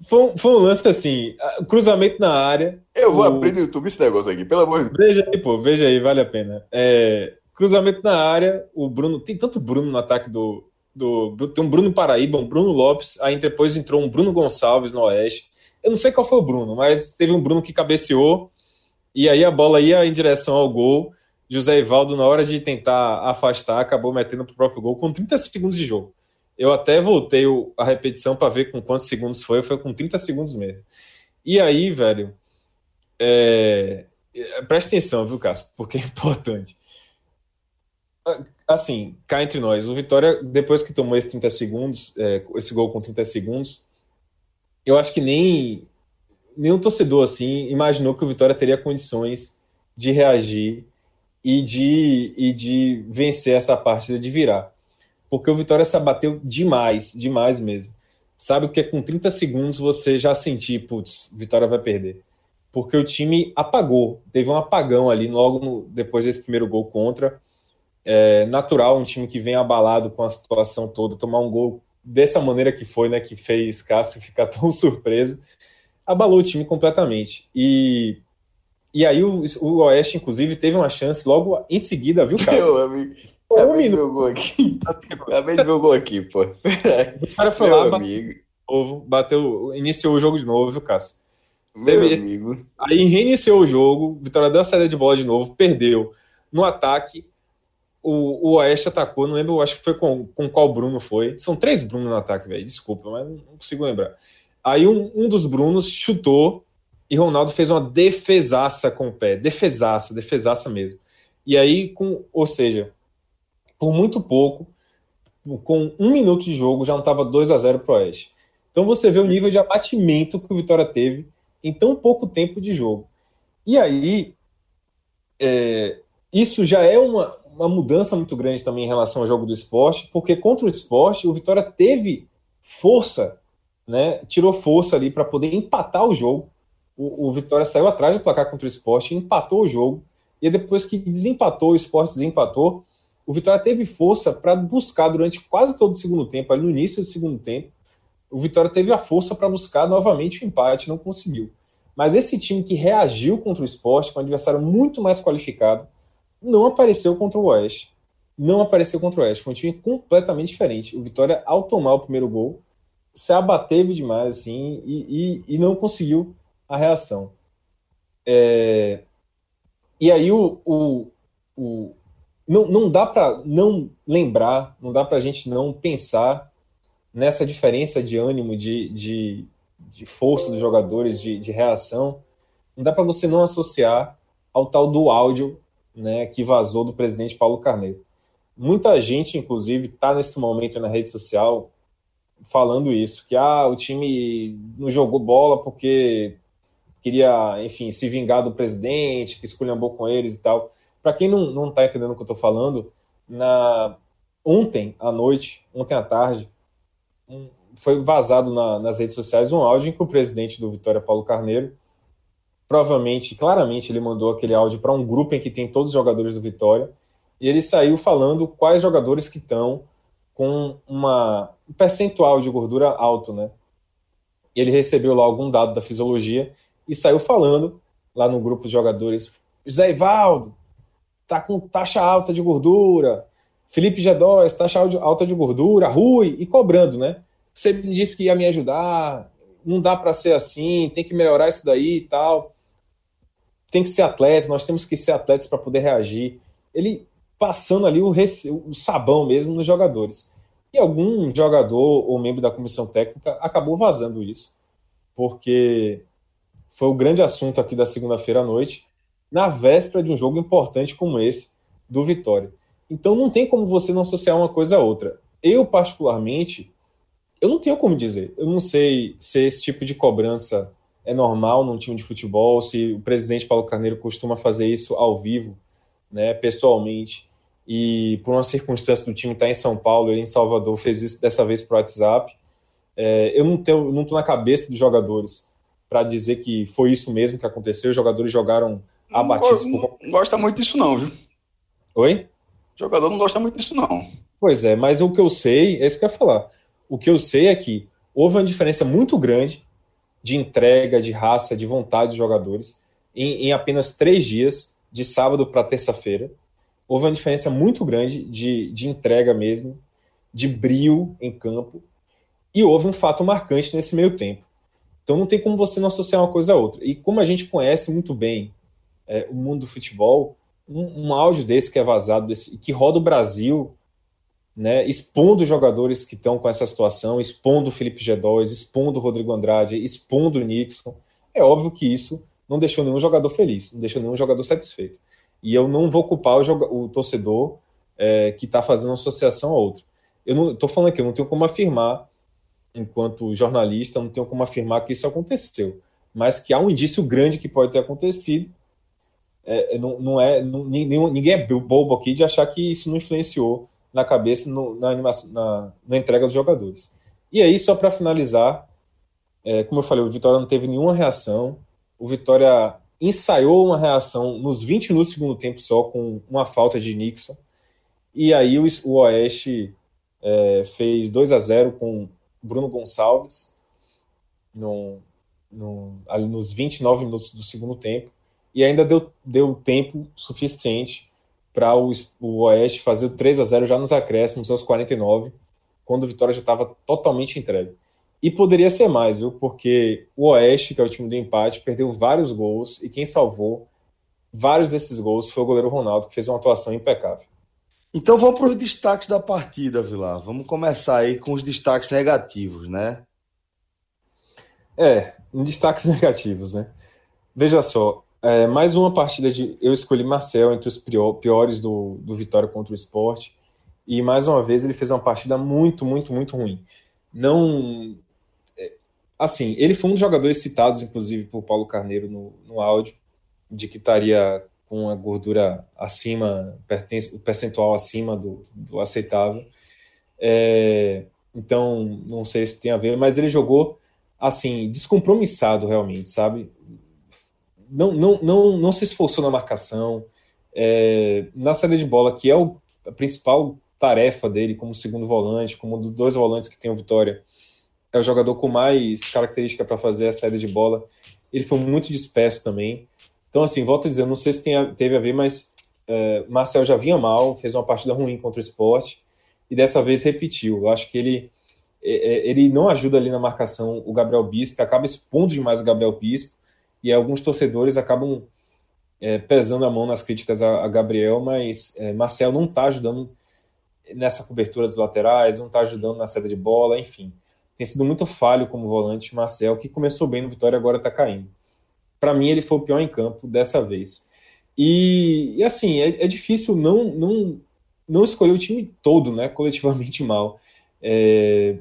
Foi um, foi um lance assim, cruzamento na área. Eu vou o... abrir no YouTube esse negócio aqui, pelo amor de Deus. Veja aí, pô, veja aí, vale a pena. É, Cruzamento na área, o Bruno. Tem tanto Bruno no ataque do, do. Tem um Bruno Paraíba, um Bruno Lopes, aí depois entrou um Bruno Gonçalves no Oeste. Eu não sei qual foi o Bruno, mas teve um Bruno que cabeceou, e aí a bola ia em direção ao gol. José Ivaldo, na hora de tentar afastar, acabou metendo pro próprio gol com 30 segundos de jogo. Eu até voltei a repetição para ver com quantos segundos foi, foi com 30 segundos mesmo. E aí, velho, é... presta atenção, viu, Cássio, porque é importante assim, cá entre nós, o Vitória, depois que tomou esses 30 segundos, é, esse gol com 30 segundos, eu acho que nem nenhum torcedor assim imaginou que o Vitória teria condições de reagir e de, e de vencer essa partida, de virar. Porque o Vitória se abateu demais, demais mesmo. Sabe o que é com 30 segundos você já sentir, putz, Vitória vai perder. Porque o time apagou, teve um apagão ali logo no, depois desse primeiro gol contra é natural um time que vem abalado com a situação toda tomar um gol dessa maneira que foi, né, que fez Castro ficar tão surpreso, abalou o time completamente. E, e aí o, o Oeste, inclusive, teve uma chance logo em seguida, viu, Castro? Meu amigo. De ver o gol aqui. De ver o gol aqui, pô. O cara foi Meu lá, amigo. Bateu, bateu, iniciou o jogo de novo, viu, Cássio? Meu Teve amigo. Esse, aí reiniciou o jogo, Vitória deu a saída de bola de novo, perdeu. No ataque, o, o Oeste atacou, não lembro, acho que foi com, com qual Bruno foi. São três Bruno no ataque, velho. Desculpa, mas não consigo lembrar. Aí um, um dos Brunos chutou e Ronaldo fez uma defesaça com o pé. Defesaça, defesaça mesmo. E aí, com, ou seja, por muito pouco, com um minuto de jogo, já não estava 2 a 0 pro Oeste. Então você vê o nível de abatimento que o Vitória teve em tão pouco tempo de jogo. E aí, é, isso já é uma, uma mudança muito grande também em relação ao jogo do esporte, porque contra o esporte o Vitória teve força, né? Tirou força ali para poder empatar o jogo. O, o, Vitória saiu atrás do placar contra o esporte, empatou o jogo, e depois que desempatou, o esporte desempatou, o Vitória teve força para buscar durante quase todo o segundo tempo, ali no início do segundo tempo, o Vitória teve a força para buscar novamente o empate, não conseguiu. Mas esse time que reagiu contra o esporte, com um adversário muito mais qualificado, não apareceu contra o Oeste. Não apareceu contra o Oeste. Foi um time completamente diferente. O Vitória, ao tomar o primeiro gol, se abateve demais assim e, e, e não conseguiu a reação. É... E aí o, o, o, não, não dá para não lembrar, não dá para a gente não pensar nessa diferença de ânimo, de, de, de força dos jogadores, de, de reação. Não dá para você não associar ao tal do áudio né, que vazou do presidente Paulo Carneiro. Muita gente, inclusive, está nesse momento na rede social falando isso, que ah, o time não jogou bola porque queria, enfim, se vingar do presidente, que esculhambou com eles e tal. Para quem não, não tá entendendo o que eu estou falando, na ontem à noite, ontem à tarde, um, foi vazado na, nas redes sociais um áudio em que o presidente do Vitória, Paulo Carneiro, provavelmente, claramente, ele mandou aquele áudio para um grupo em que tem todos os jogadores do Vitória, e ele saiu falando quais jogadores que estão com uma, um percentual de gordura alto, né? Ele recebeu lá algum dado da fisiologia e saiu falando lá no grupo de jogadores: José Ivaldo, tá com taxa alta de gordura. Felipe G2, taxa alta de gordura. Rui, e cobrando, né? Você me disse que ia me ajudar, não dá para ser assim, tem que melhorar isso daí e tal. Tem que ser atleta, nós temos que ser atletas para poder reagir. Ele passando ali o, o sabão mesmo nos jogadores. E algum jogador ou membro da comissão técnica acabou vazando isso, porque foi o grande assunto aqui da segunda-feira à noite, na véspera de um jogo importante como esse do Vitória. Então não tem como você não associar uma coisa a outra. Eu, particularmente, eu não tenho como dizer. Eu não sei se esse tipo de cobrança é normal num time de futebol, se o presidente Paulo Carneiro costuma fazer isso ao vivo, né, pessoalmente. E por uma circunstância do time estar tá em São Paulo, ele em Salvador fez isso dessa vez para o WhatsApp. É, eu não tenho, não estou na cabeça dos jogadores para dizer que foi isso mesmo que aconteceu. Os jogadores jogaram abatidos não, por... não gosta muito disso, não, viu? Oi? O jogador não gosta muito disso, não. Pois é, mas o que eu sei, é isso que eu ia falar. O que eu sei é que houve uma diferença muito grande de entrega, de raça, de vontade dos jogadores em, em apenas três dias, de sábado para terça-feira. Houve uma diferença muito grande de, de entrega mesmo, de brio em campo. E houve um fato marcante nesse meio tempo. Então não tem como você não associar uma coisa a outra. E como a gente conhece muito bem é, o mundo do futebol, um, um, áudio desse que é vazado, desse, que roda o Brasil, né, expondo jogadores que estão com essa situação, expondo o Felipe G2, expondo o Rodrigo Andrade, expondo o Nixon, é óbvio que isso não deixou nenhum jogador feliz, não deixou nenhum jogador satisfeito. E eu não vou culpar o, o torcedor é, que está fazendo associação a outro. Eu estou falando aqui, eu não tenho como afirmar enquanto jornalista, não tenho como afirmar que isso aconteceu, mas que há um indício grande que pode ter acontecido. É, não, não, é não, ninguém é bobo aqui de achar que isso não influenciou na cabeça, no, na, animação, na, na, entrega dos jogadores. E aí, só para finalizar, é, como eu falei, o Vitória não teve nenhuma reação. O Vitória ensaiou uma reação nos 20 minutos do segundo tempo só, com uma falta de Nixon. E aí o, o Oeste é, fez 2 a 0 com Bruno Gonçalves no, no, ali nos 29 minutos do segundo tempo e ainda deu, deu tempo suficiente para o, o Oeste fazer o 3 a 0 já nos acréscimos aos 49, quando o Vitória já estava totalmente entregue. E poderia ser mais, viu? Porque o Oeste, que é o time do empate, perdeu vários gols e quem salvou vários desses gols foi o goleiro Ronaldo, que fez uma atuação impecável. Então vamos para os destaques da partida, Vilar. Vamos começar aí com os destaques negativos, né? É, destaques negativos, né? Veja só, é, mais uma partida de. Eu escolhi Marcel entre os piores do, do Vitória contra o esporte. E mais uma vez ele fez uma partida muito, muito, muito ruim. Não. É, assim, ele foi um dos jogadores citados, inclusive, por Paulo Carneiro no, no áudio, de que estaria com a gordura acima, o percentual acima do, do aceitável. É, então, não sei se tem a ver, mas ele jogou assim, descompromissado realmente, sabe? Não, não, não, não se esforçou na marcação. É, na saída de bola, que é o, a principal tarefa dele como segundo volante, como um dos dois volantes que tem o Vitória, é o jogador com mais característica para fazer a saída de bola. Ele foi muito disperso também. Então, assim, volto a dizer, não sei se tem, teve a ver, mas é, Marcel já vinha mal, fez uma partida ruim contra o esporte e dessa vez repetiu. Eu acho que ele, é, é, ele não ajuda ali na marcação o Gabriel Bispo, acaba expondo demais o Gabriel Bispo e alguns torcedores acabam é, pesando a mão nas críticas a, a Gabriel, mas é, Marcel não está ajudando nessa cobertura dos laterais, não está ajudando na saída de bola, enfim. Tem sido muito falho como volante Marcel, que começou bem no Vitória agora está caindo para mim ele foi o pior em campo dessa vez. E, e assim, é, é, difícil não, não, não escolher o time todo, né, coletivamente mal. É,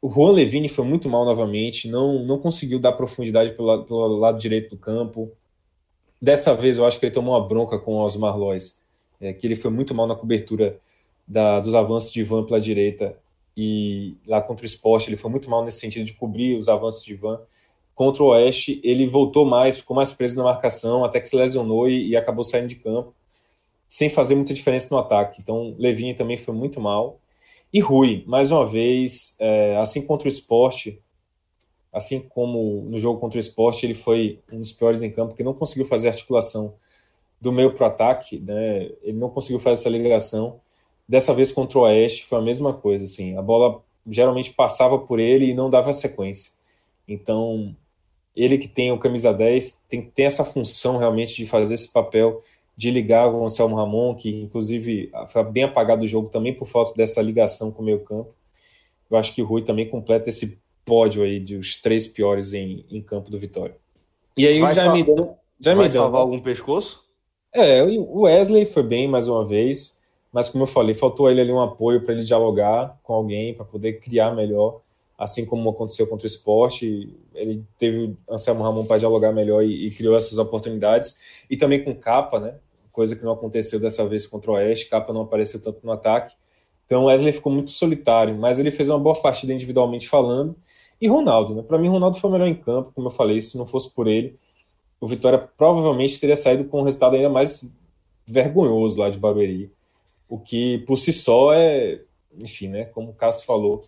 o Juan Levine foi muito mal novamente, não, não conseguiu dar profundidade pelo lado, pelo lado direito do campo. Dessa vez eu acho que ele tomou uma bronca com o Osmar Lois, é, que ele foi muito mal na cobertura da, dos avanços de Ivan pela direita e lá contra o esporte ele foi muito mal nesse sentido de cobrir os avanços de Ivan. Contra o Oeste ele voltou mais, ficou mais preso na marcação, até que se lesionou e, e acabou saindo de campo, sem fazer muita diferença no ataque. Então Levinha também foi muito mal. E Rui, mais uma vez, é, assim contra o esporte, assim como no jogo contra o esporte, ele foi um dos piores em campo, que não conseguiu fazer articulação do meio para o ataque, né? ele não conseguiu fazer essa ligação. Dessa vez contra o Oeste foi a mesma coisa, assim, a bola geralmente passava por ele e não dava sequência. Então, ele que tem o camisa 10 tem, tem essa função realmente de fazer esse papel de ligar com o Anselmo Ramon, que inclusive foi bem apagado do jogo também por falta dessa ligação com o meio campo. Eu acho que o Rui também completa esse pódio aí dos três piores em, em campo do Vitória. E aí vai já me deu, já vai salvar algum pescoço? É, o Wesley foi bem mais uma vez, mas como eu falei, faltou ele ali um apoio para ele dialogar com alguém, para poder criar melhor, assim como aconteceu contra o esporte. Ele teve o Anselmo Ramon para dialogar melhor e, e criou essas oportunidades. E também com capa, né? Coisa que não aconteceu dessa vez contra o Oeste, Capa não apareceu tanto no ataque. Então Wesley ficou muito solitário, mas ele fez uma boa partida individualmente falando. E Ronaldo, né? Para mim, Ronaldo foi o melhor em campo, como eu falei, se não fosse por ele, o Vitória provavelmente teria saído com um resultado ainda mais vergonhoso lá de Barueri. O que por si só é, enfim, né? Como o Cássio falou,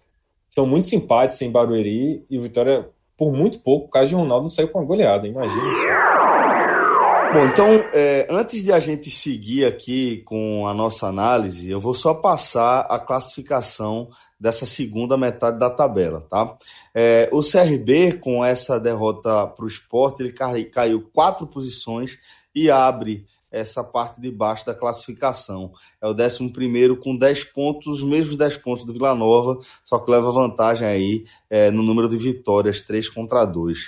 são muito simpáticos em Barueri e o Vitória, por muito pouco, o caso de Ronaldo saiu com uma goleada, imagina isso. Bom, então, é, antes de a gente seguir aqui com a nossa análise, eu vou só passar a classificação dessa segunda metade da tabela, tá? É, o CRB, com essa derrota para o esporte, ele caiu quatro posições e abre essa parte de baixo da classificação. É o 11 com 10 pontos, os mesmos 10 pontos do Vila Nova, só que leva vantagem aí é, no número de vitórias, 3 contra 2.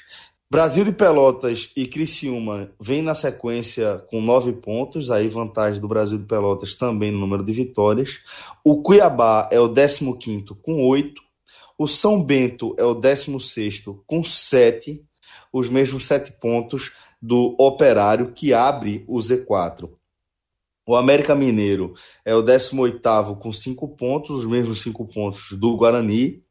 Brasil de Pelotas e Criciúma vem na sequência com nove pontos, aí vantagem do Brasil de Pelotas também no número de vitórias. O Cuiabá é o 15 com oito. O São Bento é o 16 com sete, os mesmos sete pontos do Operário, que abre o Z4. O América Mineiro é o 18 com cinco pontos, os mesmos cinco pontos do Guarani.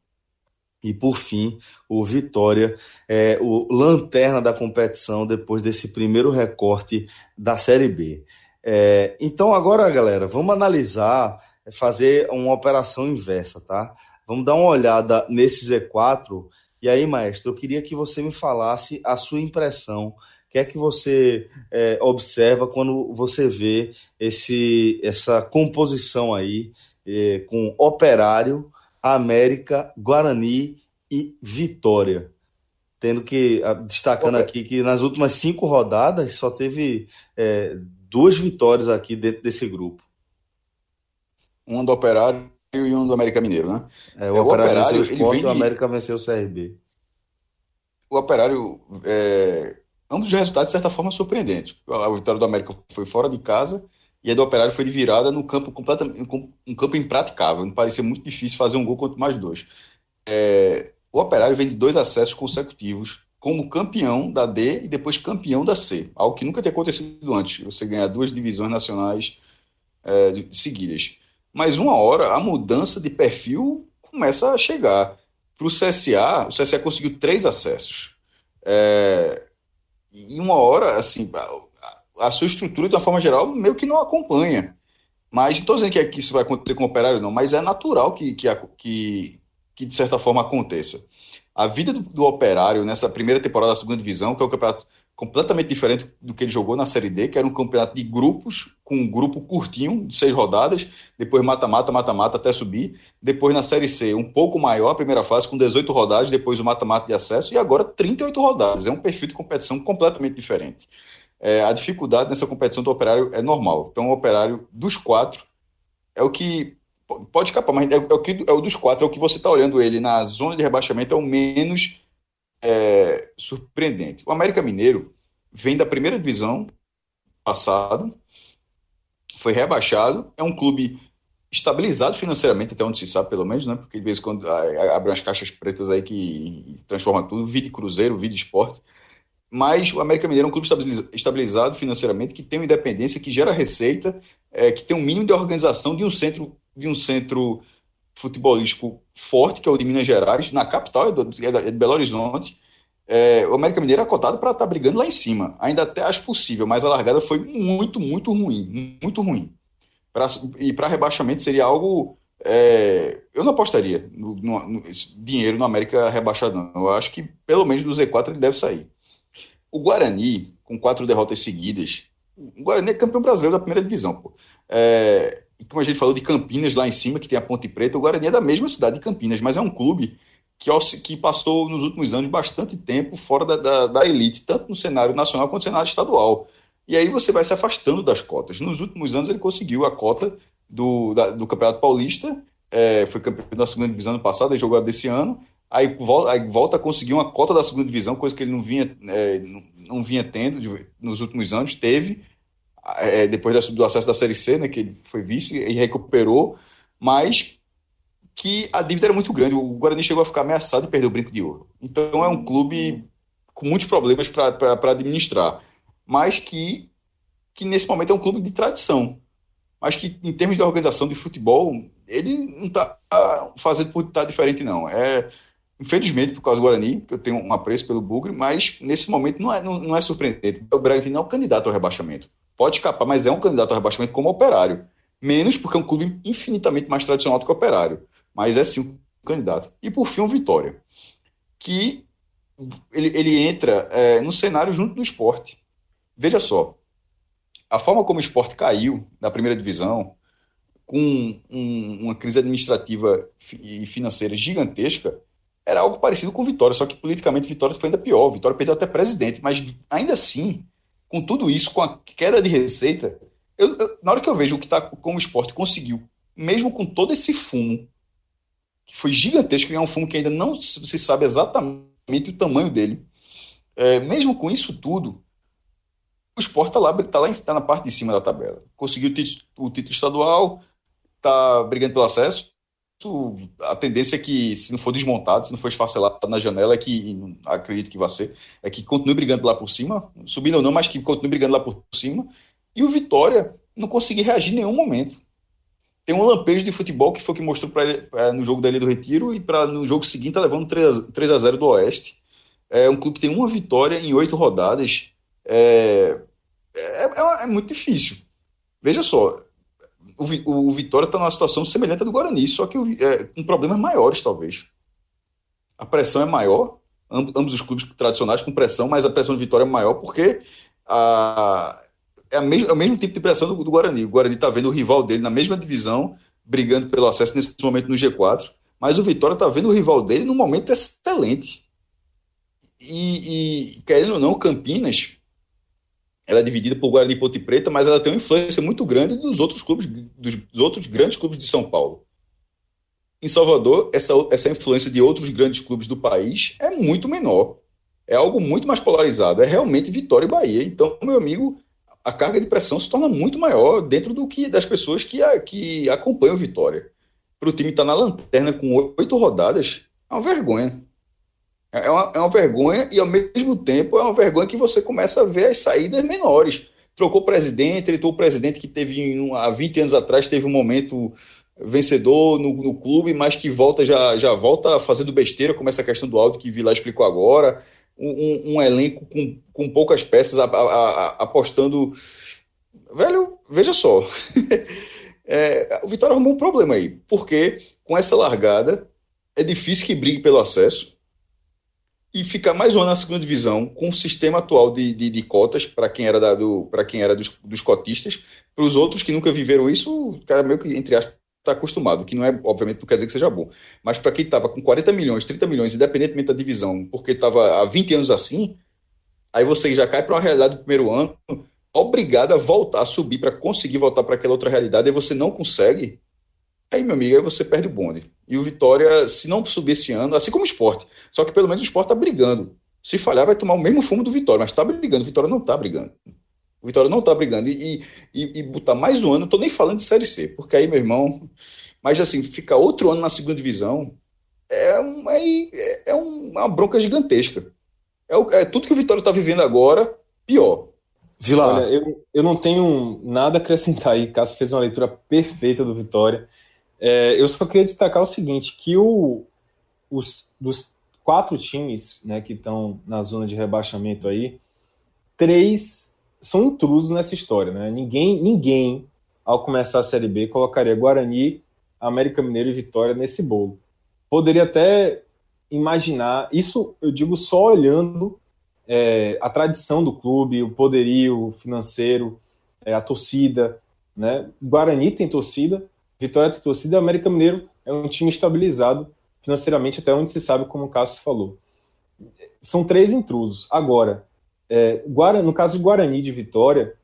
E por fim, o Vitória é o lanterna da competição depois desse primeiro recorte da Série B. É, então agora, galera, vamos analisar, fazer uma operação inversa, tá? Vamos dar uma olhada nesse Z4. E aí, maestro, eu queria que você me falasse a sua impressão. O que é que você é, observa quando você vê esse, essa composição aí é, com operário, América, Guarani e Vitória. Tendo que, ah, destacando aqui que nas últimas cinco rodadas só teve é, duas vitórias aqui dentro desse grupo. Um do Operário e um do América Mineiro, né? É, o, é, o Operário, Operário venceu o Sport o América venceu o CRB. O Operário, é... ambos os resultados, de certa forma, surpreendentes. A vitória do América foi fora de casa e a do Operário foi de virada no campo completamente um campo impraticável. Parecia muito difícil fazer um gol contra mais dois. É, o Operário vem de dois acessos consecutivos como campeão da D e depois campeão da C, algo que nunca tinha acontecido antes. Você ganhar duas divisões nacionais é, seguidas. Mas uma hora a mudança de perfil começa a chegar. Para o CSA, o CSA conseguiu três acessos. É, e uma hora, assim, a, sua estrutura, de uma forma geral, meio que não acompanha. Mas não estou dizendo que, é, que isso vai acontecer com o operário, não, mas é natural que, que, que, que de certa forma aconteça. A vida do, do, Operário nessa primeira temporada da segunda divisão, que é um campeonato completamente diferente do que ele jogou na Série D, que era um campeonato de grupos, com um grupo curtinho, de seis rodadas, depois mata-mata, mata-mata até subir, depois na Série C, um pouco maior, a primeira fase, com 18 rodadas, depois o mata-mata de acesso, e agora 38 rodadas. É um perfil de competição completamente diferente. É, a dificuldade nessa competição do Operário é normal. Então, o Operário, dos quatro, é o que Pode escapar, mas é, é, o, que, é o dos quatro, é o que você está olhando ele na zona de rebaixamento, é o menos é, surpreendente. O América Mineiro vem da primeira divisão passado, foi rebaixado, é um clube estabilizado financeiramente, até onde se sabe, pelo menos, né? Porque de vez em quando abre umas caixas pretas aí que transforma tudo, vide Cruzeiro, vide esporte. Mas o América Mineiro é um clube estabilizado financeiramente, que tem uma independência, que gera receita, é, que tem um mínimo de organização de um centro, de um centro futebolístico forte, que é o de Minas Gerais, na capital, é, é de Belo Horizonte. É, o América Mineiro é cotado para estar tá brigando lá em cima. Ainda até acho possível, mas a largada foi muito, muito ruim. Muito ruim. Pra, e para rebaixamento seria algo. É, eu não apostaria no, no, no, dinheiro no América rebaixado, não. Eu acho que pelo menos do Z4 ele deve sair. O Guarani, com quatro derrotas seguidas, o Guarani é campeão brasileiro da primeira divisão. Pô. É, e como a gente falou de Campinas lá em cima, que tem a Ponte Preta, o Guarani é da mesma cidade de Campinas, mas é um clube que, que passou nos últimos anos bastante tempo fora da, da, da elite, tanto no cenário nacional quanto no cenário estadual. E aí você vai se afastando das cotas. Nos últimos anos ele conseguiu a cota do, da, do Campeonato Paulista, é, foi campeão da segunda divisão ano passado, ele jogou desse ano, aí volta, aí volta a conseguir uma cota da segunda divisão, coisa que ele não vinha, é, não, não, vinha tendo de, nos últimos anos, teve, é, depois do acesso da Série C, né, que ele foi vice e recuperou, mas que a dívida era muito grande. O Guarani chegou a ficar ameaçado de perder o brinco de ouro. Então é um clube com muitos problemas para administrar mas que, que nesse momento é um clube de tradição. Mas que, em termos de organização de futebol, ele não está fazendo por estar diferente, não. É, infelizmente, por causa do Guarani, que eu tenho um apreço pelo Bugre, mas nesse momento não é, não, não é surpreendente. O Bragantino é um candidato ao rebaixamento. Pode escapar, mas é um candidato ao rebaixamento como operário. Menos porque é um clube infinitamente mais tradicional do que o operário. Mas é sim um candidato. E por fim, o Vitória. Que ele, ele entra é, no cenário junto do esporte. Veja só, a forma como o esporte caiu na primeira divisão, com um, uma crise administrativa e financeira gigantesca, era algo parecido com Vitória, só que politicamente Vitória foi ainda pior. Vitória perdeu até presidente, mas ainda assim, com tudo isso, com a queda de receita, eu, eu, na hora que eu vejo o que tá, como o esporte conseguiu, mesmo com todo esse fumo, que foi gigantesco, e é um fumo que ainda não se sabe exatamente o tamanho dele, é, mesmo com isso tudo, o Sport está lá, tá lá tá na parte de cima da tabela. Conseguiu o o título estadual, está brigando pelo acesso. A tendência é que, se não for desmontado, se não for esfacelado na janela, é que, acredito que vai ser, é que continue brigando lá por cima, subindo ou não, mas que continue brigando lá por cima. E o Vitória não conseguiu reagir em nenhum momento. Tem um lampejo de futebol que foi que mostrou para é, no jogo da Ilha do Retiro e para no jogo seguinte tá levando 3 a, 3 a 0 do Oeste. É um clube que tem uma vitória em oito rodadas é, é, é, é muito difícil. Veja só, o, o Vitória está numa situação semelhante à do Guarani, só que é, com problemas maiores, talvez. A pressão é maior, ambos os clubes tradicionais com pressão, mas a pressão de Vitória é maior porque a, é, a mesmo, é o mesmo tipo de pressão do, do Guarani. O Guarani está vendo o rival dele na mesma divisão, brigando pelo acesso nesse momento no G4, mas o Vitória está vendo o rival dele num momento excelente. E, e querendo ou não, Campinas ela é dividida por Guarani e Ponte Preta, mas ela tem uma influência muito grande dos outros clubes, dos, outros grandes clubes de São Paulo. Em Salvador, essa, essa influência de outros grandes clubes do país é muito menor. É algo muito mais polarizado. É realmente Vitória e Bahia. Então, meu amigo, a carga de pressão se torna muito maior dentro do que das pessoas que, a, que acompanham Vitória. Para o time estar tá na lanterna com oito rodadas, é uma vergonha. É uma, é uma vergonha e, ao mesmo tempo, é uma vergonha que você começa a ver as saídas menores. Trocou presidente, ele o presidente que teve, há 20 anos atrás, teve um momento vencedor no, no, clube, mas que volta já, já volta fazendo besteira, como essa questão do áudio que Vilar explicou agora. Um, um elenco com, com poucas peças, a, a, a, apostando. Velho, veja só. é, o Vitória arrumou um problema aí, porque com essa largada é difícil que brigue pelo acesso e ficar mais um ano na segunda divisão com o sistema atual de, de, de cotas para quem era para quem era dos, dos cotistas. Para os outros que nunca viveram isso o cara meio que entre aspas está acostumado que não é obviamente não quer dizer que seja bom. Mas para quem estava com 40 milhões 30 milhões independentemente da divisão porque estava há 20 anos assim aí você já cai para uma realidade do primeiro ano obrigado a voltar a subir para conseguir voltar para aquela outra realidade e você não consegue Aí, meu amigo, aí você perde o bonde. E o Vitória, se não subir esse ano, assim como o esporte, só que pelo menos o esporte está brigando. Se falhar, vai tomar o mesmo fumo do Vitória, mas está brigando. O Vitória não está brigando. O Vitória não está brigando. E, e, e, botar mais um ano, não tô nem falando de Série C, porque aí, meu irmão. Mas assim, ficar outro ano na segunda divisão é, um, é, é uma bronca gigantesca. É, o, é tudo que o Vitória está vivendo agora, pior. Vila. Olha, eu, eu não tenho nada a acrescentar aí. Cássio fez uma leitura perfeita do Vitória. É, eu só queria destacar o seguinte: que o, os, dos quatro times né, que estão na zona de rebaixamento aí, três são intrusos nessa história. Né? Ninguém, ninguém, ao começar a Série B, colocaria Guarani, América Mineiro e Vitória nesse bolo. Poderia até imaginar, isso eu digo só olhando é, a tradição do clube, o poderio financeiro, é, a torcida. Né? Guarani tem torcida, Vitória tem torcida, e América Mineiro é um time estabilizado financeiramente, até onde se sabe, como o Cássio falou. São três intrusos. Agora, é, no caso de Guarani de Vitória,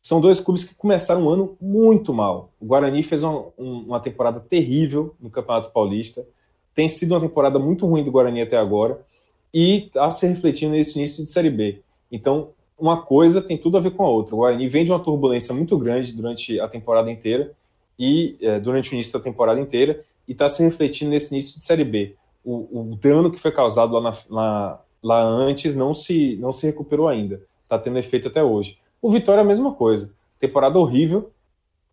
são dois clubes que começaram um ano muito mal. O Guarani fez uma, uma temporada terrível no Campeonato Paulista, tem sido uma temporada muito ruim do Guarani até agora e está se refletindo nesse início de Série B. Então, uma coisa tem tudo a ver com a outra. O Guarani vem de uma turbulência muito grande durante a temporada inteira e é, durante o início da temporada inteira e está se refletindo nesse início de Série B. O, o dano que foi causado lá, na, lá, antes não se, não se recuperou ainda. Está tendo efeito até hoje. O Vitória é a mesma coisa. Temporada horrível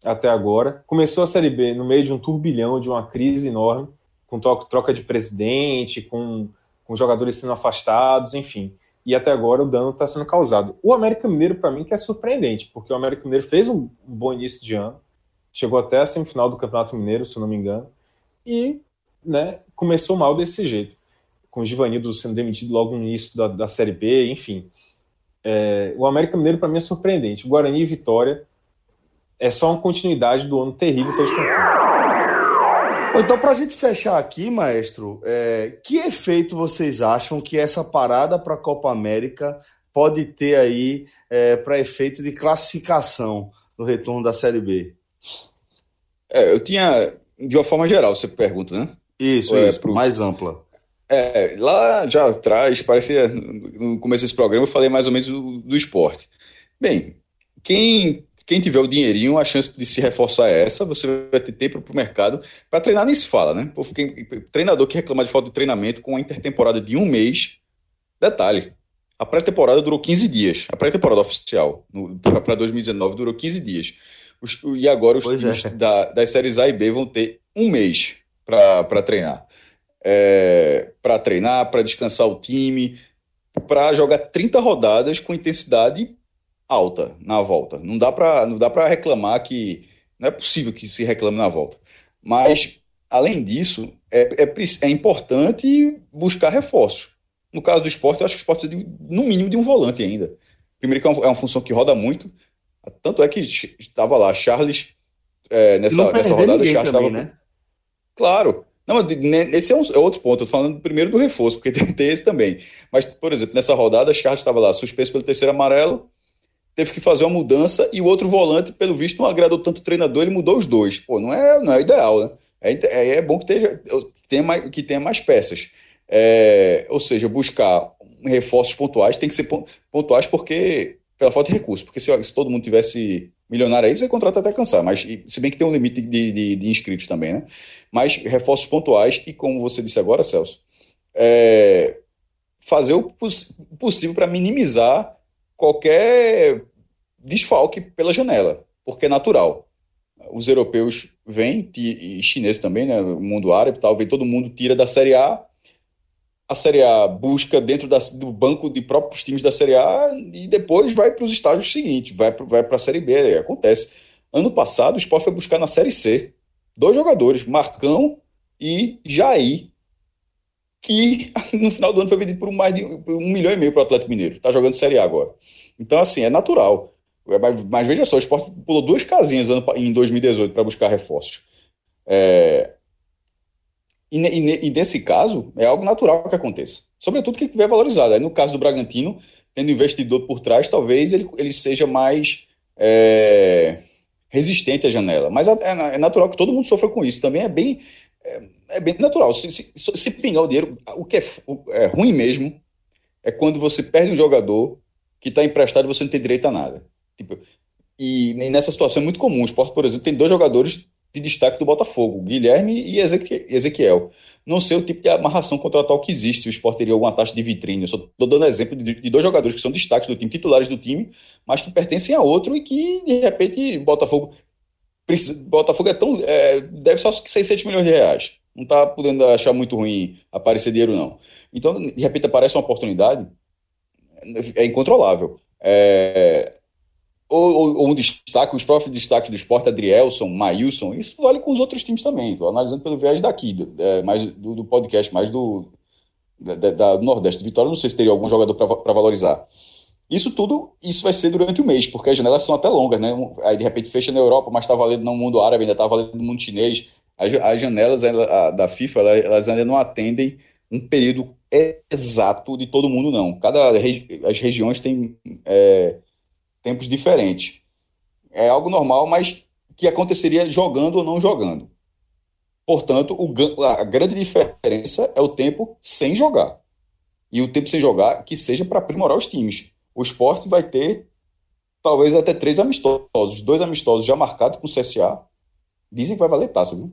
até agora. Começou a Série B no meio de um turbilhão, de uma crise enorme, com troca de presidente, com com jogadores sendo afastados, enfim. E até agora o dano está sendo causado. O América Mineiro, para mim, que é surpreendente, porque o América Mineiro fez um bom início de ano, chegou até a semifinal do Campeonato Mineiro, se não me engano, e né, começou mal desse jeito, com o Givanildo sendo demitido logo no início da, da Série B, enfim. É, o América Mineiro, para mim, é surpreendente. Guarani e Vitória é só uma continuidade do ano terrível que eles estão tendo. Então, para a gente fechar aqui, maestro, é, que efeito vocês acham que essa parada para a Copa América pode ter aí é, para efeito de classificação no retorno da Série B? É, eu tinha, de uma forma geral, você pergunta, né? Isso, é, isso pro... mais ampla. É, lá já atrás, parecia, no começo desse programa, eu falei mais ou menos do, do esporte. Bem, quem quem tiver o dinheirinho, a chance de se reforçar é essa. Você vai ter tempo para o mercado. Para treinar, nem se fala, né? Porque treinador que reclama de falta de treinamento com a intertemporada de um mês. Detalhe: a pré-temporada durou 15 dias. A pré-temporada oficial para 2019 durou 15 dias. Os, e agora os pois times é. da, das séries A e B vão ter um mês para treinar. É, para treinar, para descansar o time, para jogar 30 rodadas com intensidade alta na volta. Não dá para não dá para reclamar que não é possível que se reclame na volta. Mas além disso, é, é, é importante buscar reforços. No caso do esporte, eu acho que o esporte precisa de, no mínimo de um volante ainda. Primeiro que é uma, é uma função que roda muito. Tanto é que estava lá, Charles, é, nessa, nessa rodada, Charles estava. Né? Claro. Não, esse é, um, é outro ponto. Eu tô falando primeiro do reforço, porque tem, tem, esse também. Mas, por exemplo, nessa rodada, Charles estava lá, suspenso pelo terceiro amarelo, teve que fazer uma mudança e o outro volante, pelo visto, não agradou tanto o treinador, ele mudou os dois. Pô, não é, não é ideal, né? É, é, é bom que tenha, tenha mais, que tenha mais peças. É, ou seja, buscar reforços pontuais tem que ser pontuais porque pela falta de recursos. Porque se, se todo mundo tivesse milionário aí, você contrata até cansar. Mas se bem que tem um limite de, de, de inscritos também, né? Mas reforços pontuais e, como você disse agora, Celso, é, fazer o poss possível para minimizar qualquer desfalque pela janela, porque é natural. Os europeus vêm, e chineses também, né, o mundo árabe e tal, vem todo mundo, tira da Série A, a Série A busca dentro da, do banco de próprios times da Série A e depois vai para os estágios seguintes, vai para a Série B, acontece. Ano passado, o Sport foi buscar na Série C dois jogadores, Marcão e Jair, que no final do ano foi vendido por mais de um milhão e meio para o Atlético Mineiro. Está jogando Série A agora. Então, assim, é natural. Mas, mas veja só, o Sport pulou duas casinhas em 2018 para buscar reforços. É, e, e, e, nesse caso, é algo natural que aconteça. Sobretudo que tiver valorizado. Aí, no caso do Bragantino, tendo investidor por trás, talvez ele, ele seja mais é, resistente à janela. Mas é, é, natural que todo mundo sofra com isso. Também é bem, é, é bem natural. Se, se, se, pingar o dinheiro, o que é, é ruim mesmo é quando você perde um jogador que está emprestado e você não tem direito a nada. Tipo, e nessa situação é muito comum. O esporte, por exemplo, tem dois jogadores de destaque do Botafogo, Guilherme e Ezequiel. Não sei o tipo de amarração contratual que existe, se o esporte teria alguma taxa de vitrine. Eu só estou dando exemplo de, de, dois jogadores que são destaques do time, titulares do time, mas que pertencem a outro e que, de repente, Botafogo. Precisa, Botafogo é tão. É, deve só 600 milhões de reais. Não está podendo achar muito ruim aparecer dinheiro, não. Então, de repente, aparece uma oportunidade, é incontrolável. É, ou, ou, ou, um destaque, os próprios destaques do esporte, Adrielson, Maílson, isso vale com os outros times também. Estou analisando pelo viés daqui, é, mais do, do, podcast, mais do, da, da, do Nordeste. Vitória, não sei se teria algum jogador para valorizar. Isso tudo, isso vai ser durante o mês, porque as janelas são até longas, né? Aí de repente fecha na Europa, mas está valendo no mundo árabe, ainda está valendo no mundo chinês. As, as janelas a, da FIFA, elas ainda não atendem um período exato de todo mundo, não. Cada as regiões têm é, tempos diferentes. É algo normal, mas que aconteceria jogando ou não jogando. Portanto, o, a grande diferença é o tempo sem jogar. E o tempo sem jogar que seja para aprimorar os times. O esporte vai ter talvez até três amistosos, dois amistosos já marcados com o CSA. Dizem que vai valer taça, viu?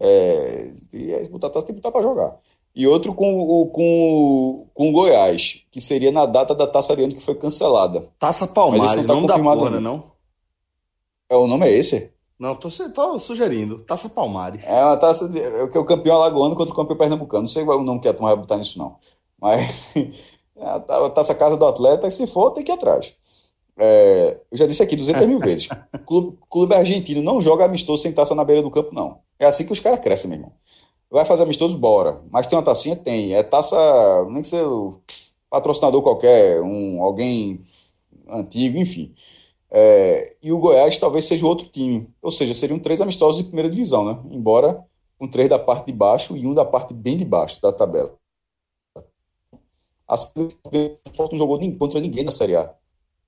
É, e aí, botar taça tem que botar para jogar e outro com, com, com o Goiás, que seria na data da Taça Ariano que foi cancelada. Taça Palmares, não, tá não confirmado porra, não? É, o nome é esse? Não, tô, tô sugerindo. Taça Palmares. É uma taça de, é o campeão alagoano contra o campeão pernambucano. Não sei o nome que a turma vai botar nisso, não. Mas é a taça casa do atleta, e se for, tem que ir atrás. É, eu já disse aqui 200 mil vezes. Clube, clube argentino não joga amistoso sem taça na beira do campo, não. É assim que os caras crescem, meu irmão. Vai fazer amistoso? Bora. Mas tem uma tacinha? Tem. É taça, nem que seja patrocinador qualquer, um, alguém antigo, enfim. É, e o Goiás talvez seja outro time. Ou seja, seriam três amistosos de primeira divisão, né? Embora com três da parte de baixo e um da parte bem de baixo da tabela. Assim, o não jogou contra ninguém na Série A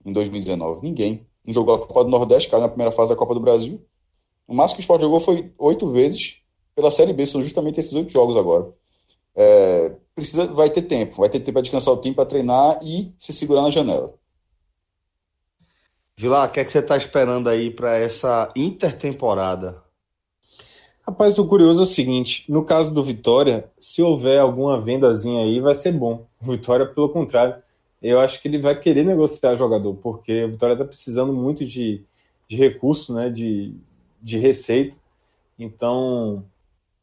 em 2019. Ninguém. Não jogou a Copa do Nordeste, caiu na primeira fase da Copa do Brasil. O máximo que o Sport jogou foi oito vezes pela Série B, são justamente esses oito jogos agora. É, precisa, vai ter tempo, vai ter tempo para descansar o time, para treinar e se segurar na janela. Vilar, o que, é que você está esperando aí para essa intertemporada? Rapaz, o curioso é o seguinte: no caso do Vitória, se houver alguma vendazinha aí, vai ser bom. O Vitória, pelo contrário, eu acho que ele vai querer negociar jogador, porque o Vitória está precisando muito de, de recurso, né, de, de receita. Então,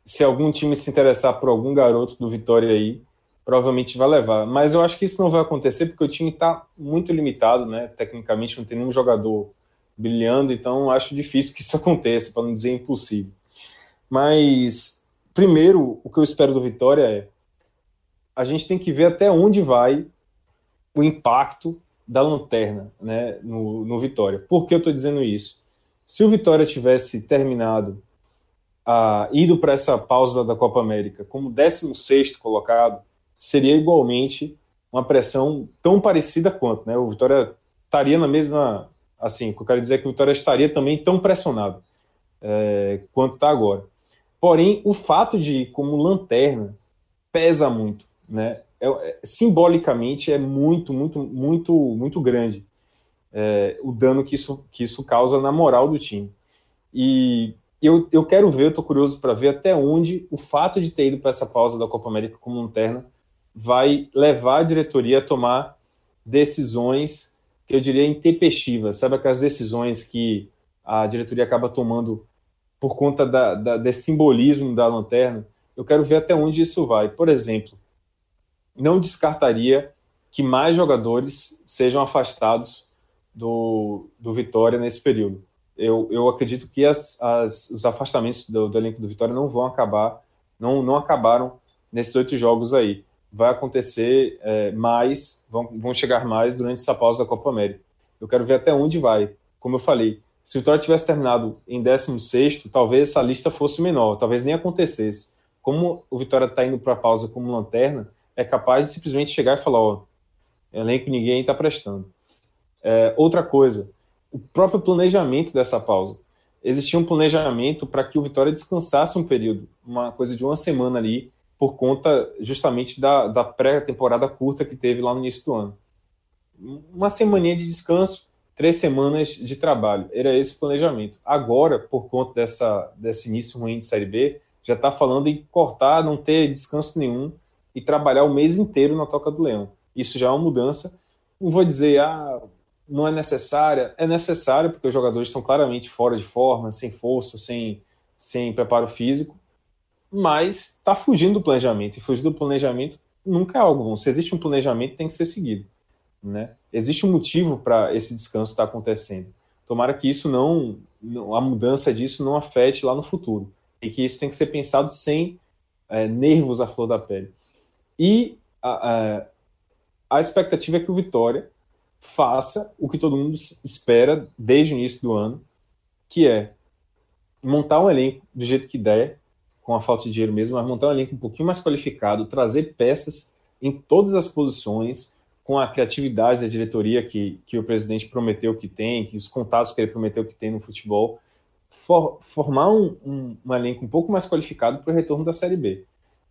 se algum time se interessar por algum garoto do Vitória aí, provavelmente vai levar. Mas eu acho que isso não vai acontecer porque o time está muito limitado, né? Tecnicamente não tem nenhum jogador brilhando, então acho difícil que isso aconteça, para não dizer impossível. Mas primeiro, o que eu espero do Vitória é a gente tem que ver até onde vai o impacto da lanterna, né, no, no Vitória. Por que eu estou dizendo isso? Se o Vitória tivesse terminado ah, ido para essa pausa da Copa América como 16 colocado, seria igualmente uma pressão tão parecida quanto, né? O Vitória estaria na mesma, assim, eu quero dizer que o Vitória estaria também tão pressionado é, quanto está agora. Porém, o fato de ir como lanterna pesa muito, né? É, é, simbolicamente é muito, muito, muito, muito grande é, o dano que isso, que isso causa na moral do time. E eu, eu quero ver, eu tô curioso para ver até onde o fato de ter ido para essa pausa da Copa América como lanterna vai levar a diretoria a tomar decisões que eu diria intempestivas, sabe aquelas decisões que a diretoria acaba tomando por conta da, da, desse simbolismo da lanterna. Eu quero ver até onde isso vai. Por exemplo, não descartaria que mais jogadores sejam afastados do, do Vitória nesse período eu, eu acredito que as, as, os afastamentos do, do, elenco do Vitória não vão acabar, não, não acabaram nesses oito jogos aí. Vai acontecer é, mais, vão, vão chegar mais durante essa pausa da Copa América. Eu quero ver até onde vai. Como eu falei, se o Vitória tivesse terminado em 16, talvez essa lista fosse menor, talvez nem acontecesse. Como o Vitória está indo para a pausa como lanterna, é capaz de simplesmente chegar e falar: ó, elenco ninguém está prestando. É, outra coisa, o próprio planejamento dessa pausa. Existia um planejamento para que o Vitória descansasse um período, uma coisa de uma semana ali, por conta justamente da, da pré-temporada curta que teve lá no início do ano. Uma semaninha de descanso, três semanas de trabalho. Era esse o planejamento. Agora, por conta dessa, desse início ruim de Série B, já está falando em cortar, não ter descanso nenhum e trabalhar o mês inteiro na Toca do Leão. Isso já é uma mudança. Não vou dizer, ah, não é necessária. É necessária, porque os jogadores estão claramente fora de forma, sem força, sem, sem preparo físico, mas está fugindo do planejamento. E fugir do planejamento nunca é algo bom. Se existe um planejamento, tem que ser seguido. Né? Existe um motivo para esse descanso estar tá acontecendo. Tomara que isso não, a mudança disso não afete lá no futuro. E que isso tem que ser pensado sem é, nervos à flor da pele. E a, a, a expectativa é que o Vitória faça o que todo mundo espera desde o início do ano, que é montar um elenco do jeito que der, com a falta de dinheiro mesmo, mas montar um elenco um pouquinho mais qualificado, trazer peças em todas as posições, com a criatividade da diretoria que, que o presidente prometeu que tem, que os contatos que ele prometeu que tem no futebol, for, formar um, um, um, elenco um pouco mais qualificado para o retorno da Série B.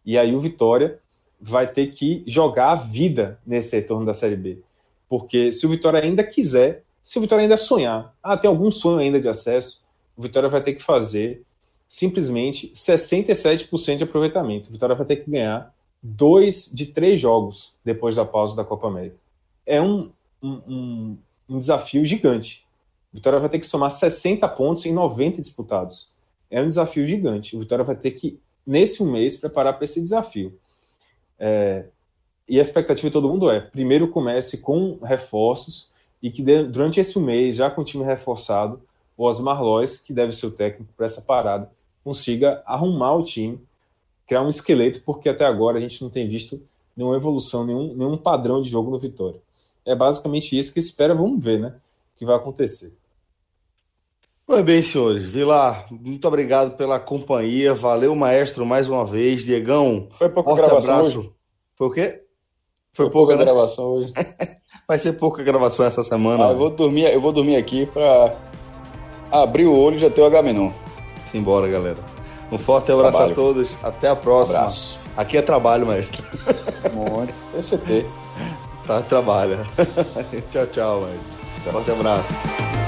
E aí o Vitória vai ter que jogar a vida nesse retorno da Série B. Porque se o Vitória ainda quiser, se o Vitória ainda sonhar, ah, tem algum sonho ainda de acesso, o Vitória vai ter que fazer simplesmente 67% de aproveitamento. O Vitória vai ter que ganhar dois de três jogos depois da pausa da Copa América. É um, um, um desafio gigante. O Vitória vai ter que somar 60 pontos em 90 disputados. É um desafio gigante. O Vitória vai ter que, nesse um mês, preparar para esse desafio. É, e a expectativa de todo mundo é: primeiro comece com reforços e que durante esse mês, já com o time reforçado, o Osmar Lois, que deve ser o técnico para essa parada, consiga arrumar o time criar um esqueleto, porque até agora a gente não tem visto nenhuma evolução, nenhum, nenhum padrão de jogo no Vitória. É basicamente isso que espera, vamos ver, né? O que vai acontecer. Muito bem, senhores. Vilar, muito obrigado pela companhia. Valeu, maestro, mais uma vez. Diegão, foi pouca gravação abraço. hoje. Foi o quê? Foi, pouca, né? gravação hoje. Vai ser pouca gravação essa semana. Ah, eu vou dormir, eu vou dormir aqui para abrir o olho e já ter o Agamenon. Simbora, galera. Um forte abraço trabalho. a todos. Até a próxima. Abraço. Aqui é trabalho, mestre. Muito. TCT. Tá, trabalha. tchau, tchau, mestre. Forte abraço.